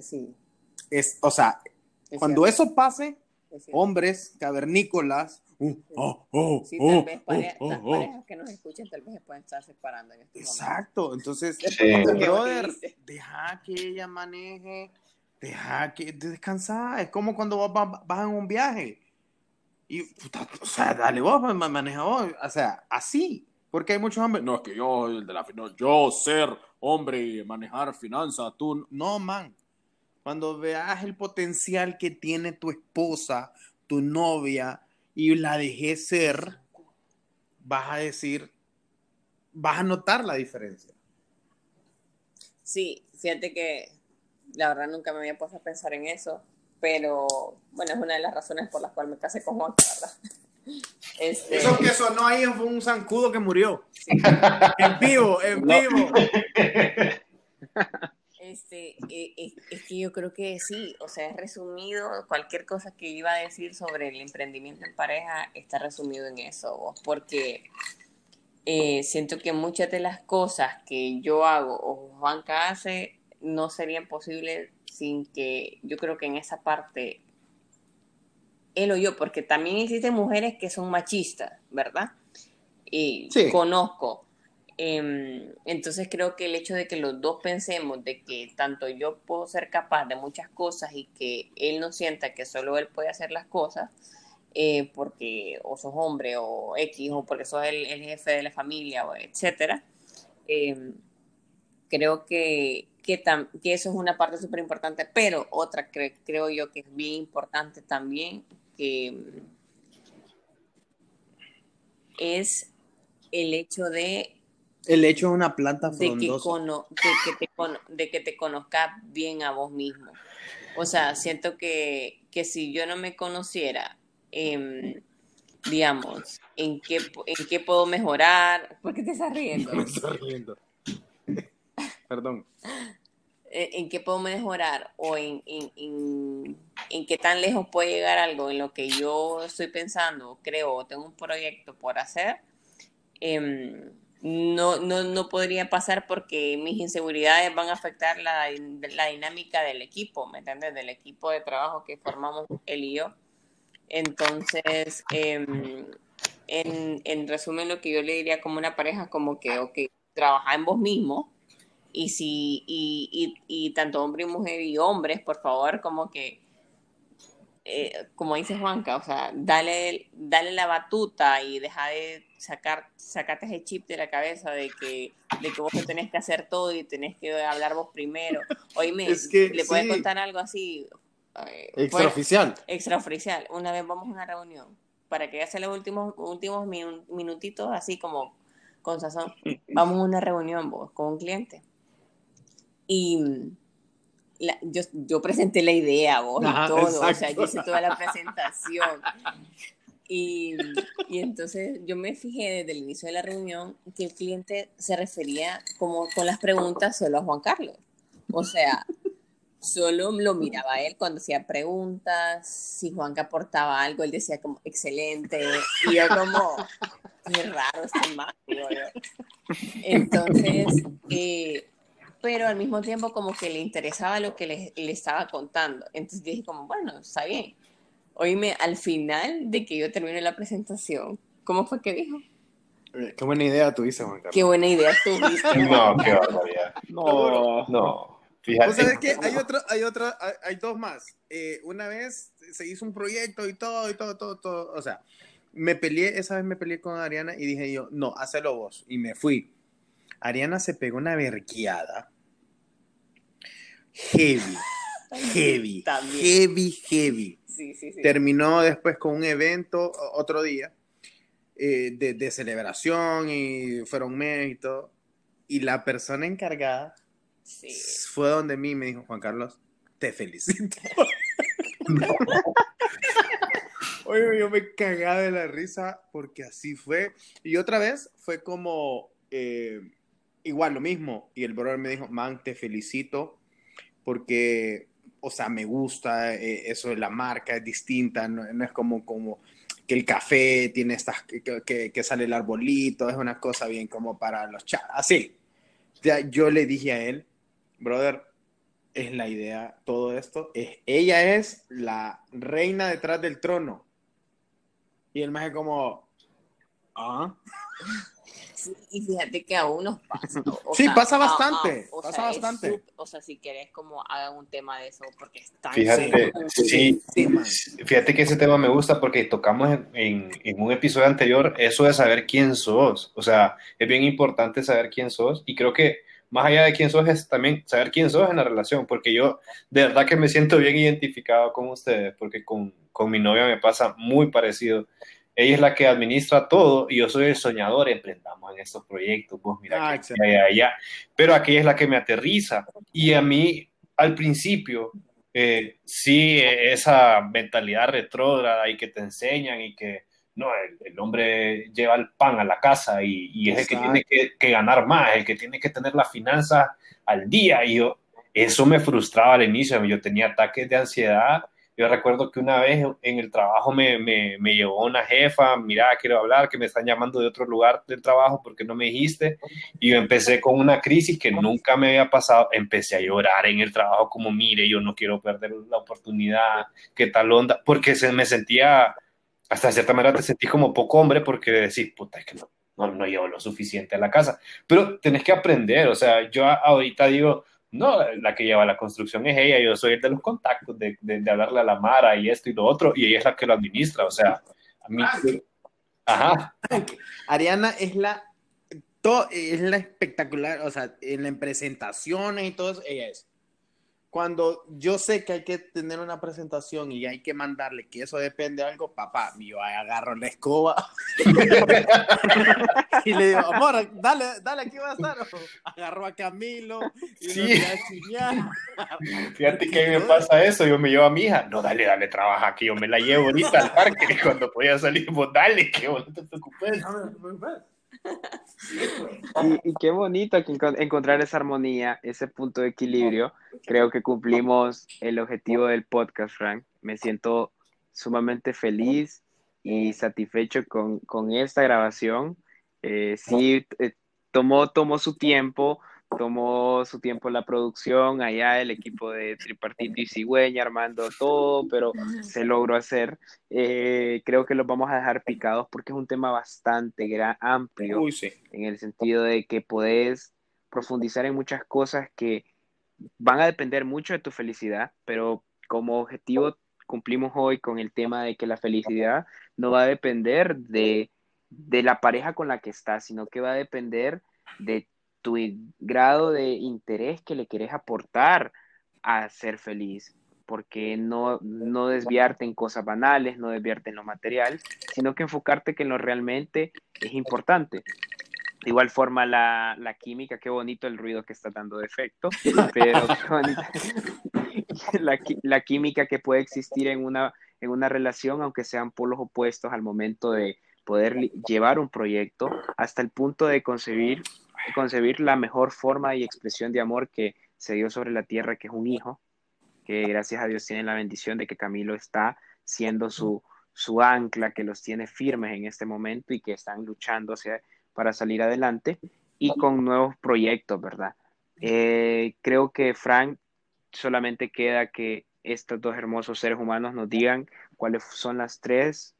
sí. Es, o sea, es cuando cierto, eso pase, es hombres cavernícolas, uh, oh, oh, Sí, oh, tal vez oh, pare- oh, las oh. parejas que nos escuchen tal vez se pueden estar separando en este momento. Exacto, entonces, Sí. brother, deja que ella maneje, deja que descansar, es como cuando vos vas, vas en un viaje y, puta, o sea, dale vos, ma- ma- maneja vos, o sea, así, porque hay muchos hombres, no, es que yo, el de la finanza, yo ser hombre manejar finanzas, tú, no, man, cuando veas el potencial que tiene tu esposa, tu novia, y la dejé ser, vas a decir, vas a notar la diferencia. Sí, fíjate que la verdad nunca me había puesto a pensar en eso, pero bueno, es una de las razones por las cuales me casé con Juan, ¿verdad? Este, Eso que sonó ahí fue un zancudo que murió. En vivo, en No. vivo. Este, eh, eh, es que yo creo que sí, o sea, es resumido, cualquier cosa que iba a decir sobre el emprendimiento en pareja está resumido en eso, vos, porque eh, siento que muchas de las cosas que yo hago o Juanca hace no serían posibles sin que yo creo que en esa parte él o yo, porque también existen mujeres que son machistas, ¿verdad? Y Sí. conozco. Em, entonces creo que el hecho de que los dos pensemos de que tanto yo puedo ser capaz de muchas cosas y que él no sienta que solo él puede hacer las cosas, eh, porque o sos hombre o X o porque sos el, el jefe de la familia o etcétera, em, creo que, que, tam- que eso es una parte súper importante, pero otra cre- creo yo que es bien importante también, que mm, es el hecho de El hecho es una planta de que, cono- de, que te cono- de que te conozcas bien a vos mismo. O sea, siento que, que si yo no me conociera, em, digamos, en qué, en qué puedo mejorar, ¿por qué te estás riendo? Me estoy riendo. Perdón. En, en qué puedo mejorar o en, en, en, en qué tan lejos puede llegar algo en lo que yo estoy pensando, creo, o tengo un proyecto por hacer, em, no, no, no podría pasar porque mis inseguridades van a afectar la, la dinámica del equipo, ¿me entiendes? Del equipo de trabajo que formamos él y yo. Entonces, em, en, en resumen, lo que yo le diría como una pareja, como que, ok, trabaja en vos mismo, y si, y, y, y tanto hombre y mujer y hombres, por favor, como que, eh, como dice Juanca, o sea, dale, dale la batuta y deja de sacar, sacate ese chip de la cabeza de que, de que vos te tenés que hacer todo y tenés que hablar vos primero. Oíme, Es que le puedes contar algo así. eh, Extraoficial. extraoficial. Una vez vamos a una reunión para que hace los últimos, últimos minu- minutitos así como con sazón. Vamos a una reunión vos con un cliente. Y mm, la- yo, yo presenté la idea vos y Ajá, todo, o sea, exacto. yo hice toda la presentación. Y, y entonces yo me fijé desde el inicio de la reunión que el cliente se refería como con las preguntas solo a Juan Carlos. O sea, solo lo miraba él cuando hacía preguntas, si Juanca aportaba algo, él decía como excelente, y yo como, qué raro este yo. Entonces, eh, pero al mismo tiempo como que le interesaba lo que le, le estaba contando, entonces dije como, bueno, está bien. Oíme, al final de que yo termine la presentación, ¿cómo fue que dijo? Eh, Qué buena idea tuviste, Juan Carlos. Qué buena idea tuviste. No, qué barbaridad. No. No, ¿Vos fíjate. sabés que hay otro, hay otro, hay, hay dos más? Eh, una vez se hizo un proyecto y todo, y todo, todo, todo. O sea, me peleé, esa vez me peleé con Ariana y dije yo, no, hacelo vos. Y me fui. Ariana se pegó una verguiada. Heavy, heavy, También. heavy, heavy. Sí, sí, sí. Terminó después con un evento otro día eh, de, de celebración y fueron meses y todo. Y la persona encargada fue donde mí me dijo, Juan Carlos, te felicito. Oye, yo me cagaba de la risa porque así fue. Y otra vez fue como, eh, igual lo mismo. Y el brother me dijo, man, te felicito porque, o sea, me gusta eh, eso de la marca, es distinta, no, no es como, como que el café tiene estas, que, que- que sale el arbolito, es una cosa bien como para los chats, así. Ya, yo le dije a él, brother, es la idea, todo esto, es, ella es la reina detrás del trono. Y el más como, ah, Sí, y fíjate que aún nos pasa. o Sí, pasa a- bastante, o pasa sea, es bastante. sup- o sea, si querés, como hagan un tema de eso, porque está Fíjate, sí, Sí, fíjate que ese tema me gusta porque tocamos en, en- en un episodio anterior eso de saber quién sos. O sea, es bien importante saber quién sos y creo que más allá de quién sos es también saber quién sos en la relación, porque yo de verdad que me siento bien identificado con ustedes, porque con, con mi novia me pasa muy parecido. Ella es la que administra todo y yo soy el soñador, emprendamos en estos proyectos, vos mira, Ah, que allá, allá. pero aquella es la que me aterriza y a mí al principio eh, sí, eh, esa mentalidad retrógrada y que te enseñan y que no, el, hombre lleva el pan a la casa y, es el que tiene que, ganar más, el que tiene que tener la finanza al día. Y yo, eso me frustraba al inicio, yo tenía ataques de ansiedad. Yo recuerdo que una vez en el trabajo me, llegó una jefa, mira, quiero hablar, que me están llamando de otro lugar del trabajo porque no me dijiste. Y yo empecé con una crisis que nunca me había pasado. Empecé a llorar en el trabajo como, mire, yo no quiero perder la oportunidad, qué tal onda, porque se me sentía hasta cierta manera te sentís como poco hombre porque decís, puta, es que no, no, no llevo lo suficiente a la casa. Pero tenés que aprender, o sea, yo ahorita digo, no, la que lleva la construcción es ella, yo soy el de los contactos, de, de, hablarle a la Mara y esto y lo otro, y ella es la que lo administra, o sea, a mí... Ajá. Ariana es la, es la espectacular, o sea, en, en presentaciones y todo eso, ella es cuando yo sé que hay que tener una presentación y hay que mandarle que eso depende de algo, papá, yo agarro la escoba y le digo, amor, dale, dale, aquí va a estar. Agarro a Camilo y sí. Fíjate que a mí me pasa eso, yo me llevo a mi hija, no, dale, dale, trabaja aquí, yo me la llevo ahorita al parque cuando podía salir, vos dale, que vos no te preocupes. Y, qué bonito que encontrar esa armonía, ese punto de equilibrio. Creo que cumplimos el objetivo del podcast, Frank. Me siento sumamente feliz y satisfecho con, con esta grabación. Eh, sí, eh, tomó, tomó su tiempo, tomó su tiempo la producción, allá el equipo de Tripartito y Cigüeña armando todo, pero se logró hacer. Eh, creo que los vamos a dejar picados porque es un tema bastante gran, amplio, en el sentido de que podés profundizar en muchas cosas que van a depender mucho de tu felicidad, pero como objetivo cumplimos hoy con el tema de que la felicidad no va a depender de, de la pareja con la que estás, sino que va a depender de tu grado de interés que le quieres aportar a ser feliz, porque no, no desviarte en cosas banales, no desviarte en lo material, sino que enfocarte que en lo realmente es importante. De igual forma la, la química, qué bonito el ruido que está dando de efecto, pero la, la, química que puede existir en una, en una relación, aunque sean polos opuestos al momento de poder llevar un proyecto hasta el punto de concebir concebir la mejor forma y expresión de amor que se dio sobre la tierra, que es un hijo, que gracias a Dios tiene la bendición de que Camilo está siendo su, su ancla, que los tiene firmes en este momento y que están luchando para salir adelante y con nuevos proyectos, ¿verdad? Eh, creo que Frank solamente queda que estos dos hermosos seres humanos nos digan cuáles son las tres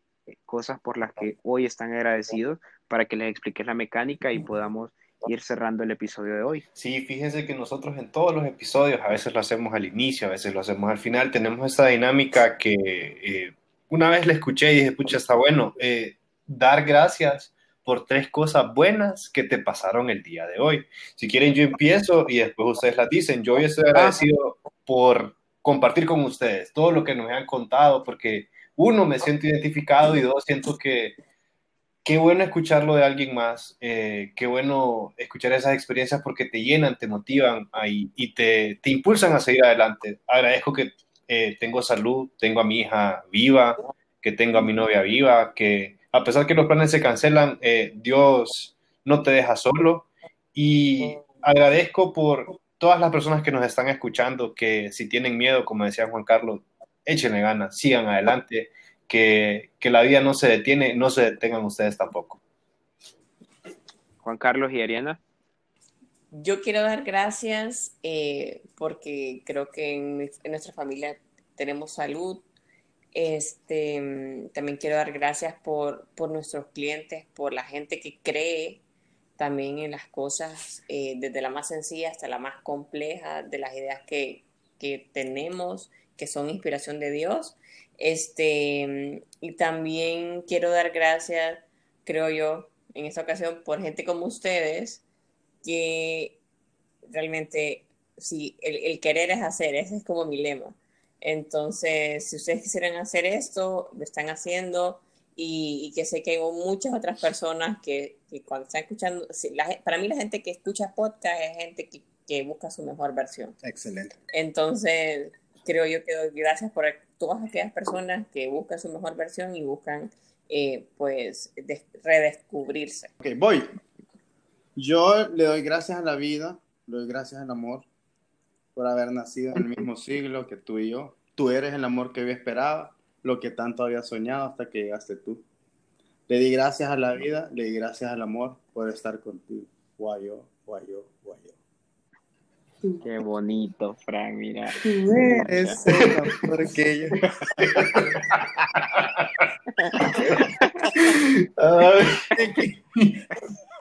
cosas por las que hoy están agradecidos para que les expliques la mecánica y podamos ir cerrando el episodio de hoy. Sí, fíjense que nosotros en todos los episodios, a veces lo hacemos al inicio, a veces lo hacemos al final, tenemos esta dinámica que eh, una vez la escuché y dije, pucha, está bueno, eh, dar gracias por tres cosas buenas que te pasaron el día de hoy. Si quieren, yo empiezo y después ustedes las dicen. Yo hoy estoy agradecido por compartir con ustedes todo lo que nos han contado, porque uno, me siento identificado y dos, siento que qué bueno escucharlo de alguien más, eh, qué bueno escuchar esas experiencias porque te llenan, te motivan ahí, y te, te, impulsan a seguir adelante. Agradezco que eh, tengo salud, tengo a mi hija viva, que tengo a mi novia viva, que a pesar que los planes se cancelan, eh, Dios no te deja solo. Y agradezco por todas las personas que nos están escuchando, que si tienen miedo, como decía Juan Carlos, échenle ganas, sigan adelante que, la vida no se detiene, no se detengan ustedes tampoco. Juan Carlos y Ariana. Yo quiero dar gracias eh, porque creo que en, nuestra familia tenemos salud. Este, también quiero dar gracias por, nuestros clientes, por la gente que cree también en las cosas, eh, desde la más sencilla hasta la más compleja, de las ideas que, que tenemos, que son inspiración de Dios. Este, y también quiero dar gracias, creo yo, en esta ocasión por gente como ustedes, que realmente, sí, el, querer es hacer, ese es como mi lema. Entonces, si ustedes quisieran hacer esto, lo están haciendo y, que sé que hay muchas otras personas que, cuando están escuchando, para mí la gente que escucha podcast es gente que, que busca su mejor versión. Excelente. Entonces, creo yo que doy gracias por todas aquellas personas que buscan su mejor versión y buscan eh, pues redescubrirse. Ok, voy. Yo le doy gracias a la vida, le doy gracias al amor por haber nacido en el mismo siglo que tú y yo. Tú eres el amor que yo esperaba, lo que tanto había soñado hasta que llegaste tú. Le di gracias a la vida, le di gracias al amor por estar contigo. Guayo, guayo, guayo. Qué bonito, Frank, mira. Eres el amor que yo...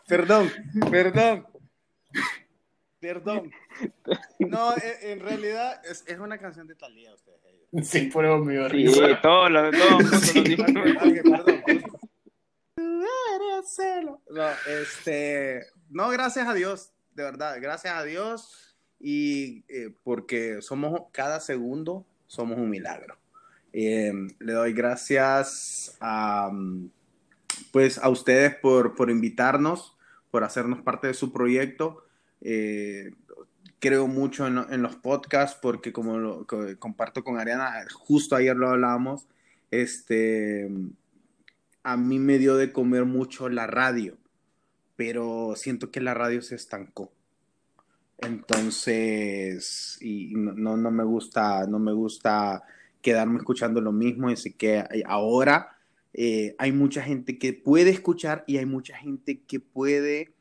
perdón, perdón. Perdón. No, en, en realidad es, es, una canción de Talía, ustedes. Sí, por eso me Sí, todo lo todo, sí, perdón. No, este, no, gracias a Dios, de verdad, gracias a Dios y eh, porque somos cada segundo somos un milagro. Eh, le doy gracias a, pues, a ustedes por, por invitarnos, por hacernos parte de su proyecto. Eh, creo mucho en, los podcasts porque como lo comparto con Ariana, justo ayer lo hablábamos, este, a mí me dio de comer mucho la radio, pero siento que la radio se estancó. Entonces, y no, no me gusta, no me gusta quedarme escuchando lo mismo, así que ahora eh, hay mucha gente que puede escuchar y hay mucha gente que puede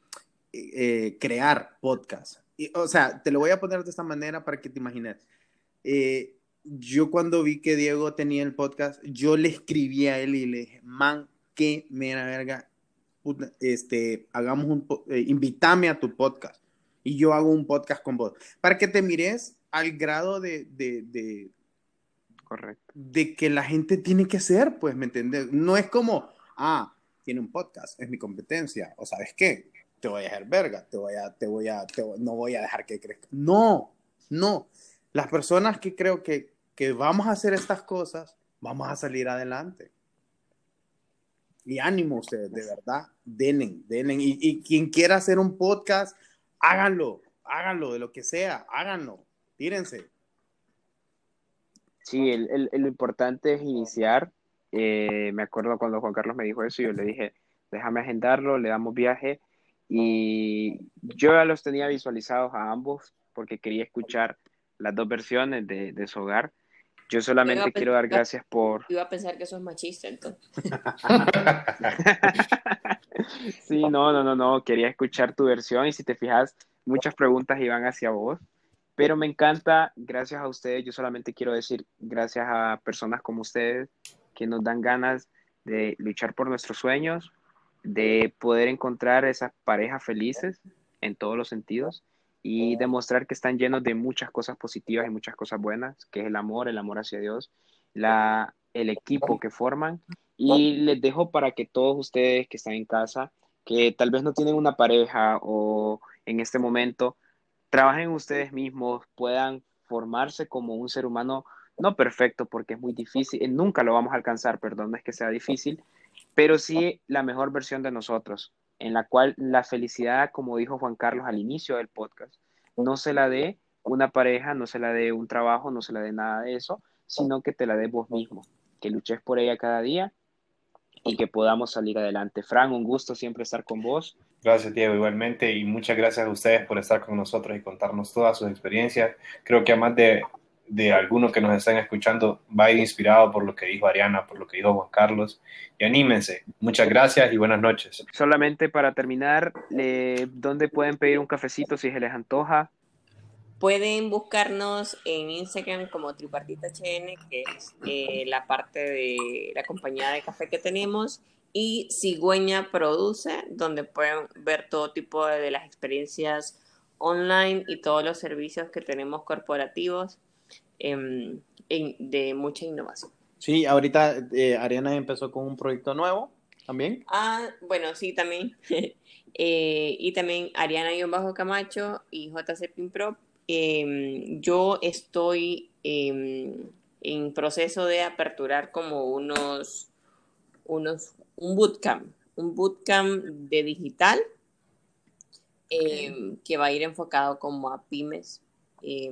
eh, crear podcasts. O sea, te lo voy a poner de esta manera para que te imagines. Eh, yo cuando vi que Diego tenía el podcast, yo le escribí a él y le dije, man, qué mera verga, este, hagamos un, eh, invítame a tu podcast y yo hago un podcast con vos, para que te mires al grado de, de, de, Correcto. de que la gente tiene que ser, pues, ¿me entiendes? No es como, ah, tiene un podcast, es mi competencia, o sabes qué, te voy a hacer verga, te voy a, te voy a, te, no voy a dejar que crezca. No, no. Las personas que creo que, que vamos a hacer estas cosas, vamos a salir adelante. Y ánimo ustedes, de verdad, denen, denen. Y, y, quien quiera hacer un podcast, háganlo, háganlo, de lo que sea, háganlo, tírense. Sí, el, el, importante es iniciar. Eh, me acuerdo cuando Juan Carlos me dijo eso, yo le dije, déjame agendarlo, le damos viaje. Y yo ya los tenía visualizados a ambos porque quería escuchar las dos versiones de, de su hogar. Yo solamente quiero dar gracias por... Iba a pensar que eso es machista, entonces. Sí, no, no, no, no, quería escuchar tu versión y si te fijas, muchas preguntas iban hacia vos, pero me encanta, gracias a ustedes, yo solamente quiero decir gracias a personas como ustedes que nos dan ganas de luchar por nuestros sueños, de poder encontrar esas parejas felices en todos los sentidos y demostrar que están llenos de muchas cosas positivas y muchas cosas buenas, que es el amor, el amor hacia Dios, la, el equipo que forman. Y les dejo para que todos ustedes que están en casa, que tal vez no tienen una pareja o en este momento, trabajen ustedes mismos, puedan formarse como un ser humano, no perfecto porque es muy difícil, eh, nunca lo vamos a alcanzar, perdón, no es que sea difícil, pero sí la mejor versión de nosotros, en la cual la felicidad, como dijo Juan Carlos al inicio del podcast, no se la dé una pareja, no se la dé un trabajo, no se la dé nada de eso, sino que te la dé vos mismo, que luches por ella cada día y que podamos salir adelante. Fran, un gusto siempre estar con vos. Gracias, Diego, igualmente, y muchas gracias a ustedes por estar con nosotros y contarnos todas sus experiencias. Creo que además de, de algunos que nos están escuchando, va a ir inspirado por lo que dijo Ariana, por lo que dijo Juan Carlos, y anímense. Muchas gracias y buenas noches. Solamente para terminar, eh, ¿dónde pueden pedir un cafecito si se les antoja? Pueden buscarnos en Instagram como Tripartita HN, que es eh, la parte de la compañía de café que tenemos, y Cigüeña Produce, donde pueden ver todo tipo de, de las experiencias online y todos los servicios que tenemos corporativos em, en- de mucha innovación. Sí, ahorita eh, Ariana empezó con un proyecto nuevo también. Ah, bueno, sí, también. Eh, y también Ariana-Bajo Camacho y JC Pinprop. Eh, yo estoy eh, en proceso de aperturar como unos, unos, un bootcamp, un bootcamp de digital que va a ir enfocado como a pymes, eh,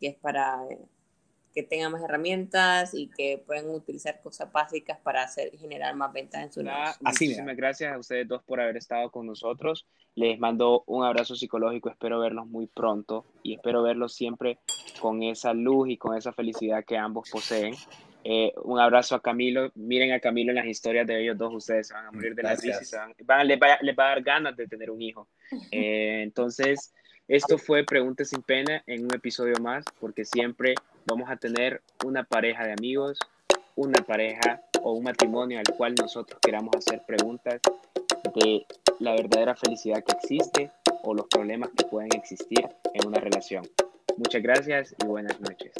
que es para que tengan más herramientas y que puedan utilizar cosas básicas para hacer generar más ventas en su negocio. Muchísimas gracias a ustedes dos por haber estado con nosotros. Les mando un abrazo psicológico, espero verlos muy pronto y espero verlos siempre con esa luz y con esa felicidad que ambos poseen. Eh, un abrazo a Camilo. Miren a Camilo en las historias de ellos dos. Ustedes se van a morir de la risa. Van, les, va, les, va, a dar ganas de tener un hijo. Eh, entonces, esto fue Preguntas sin Pena en un episodio más, porque siempre vamos a tener una pareja de amigos, una pareja o un matrimonio al cual nosotros queramos hacer preguntas de la verdadera felicidad que existe o los problemas que pueden existir en una relación. Muchas gracias y buenas noches.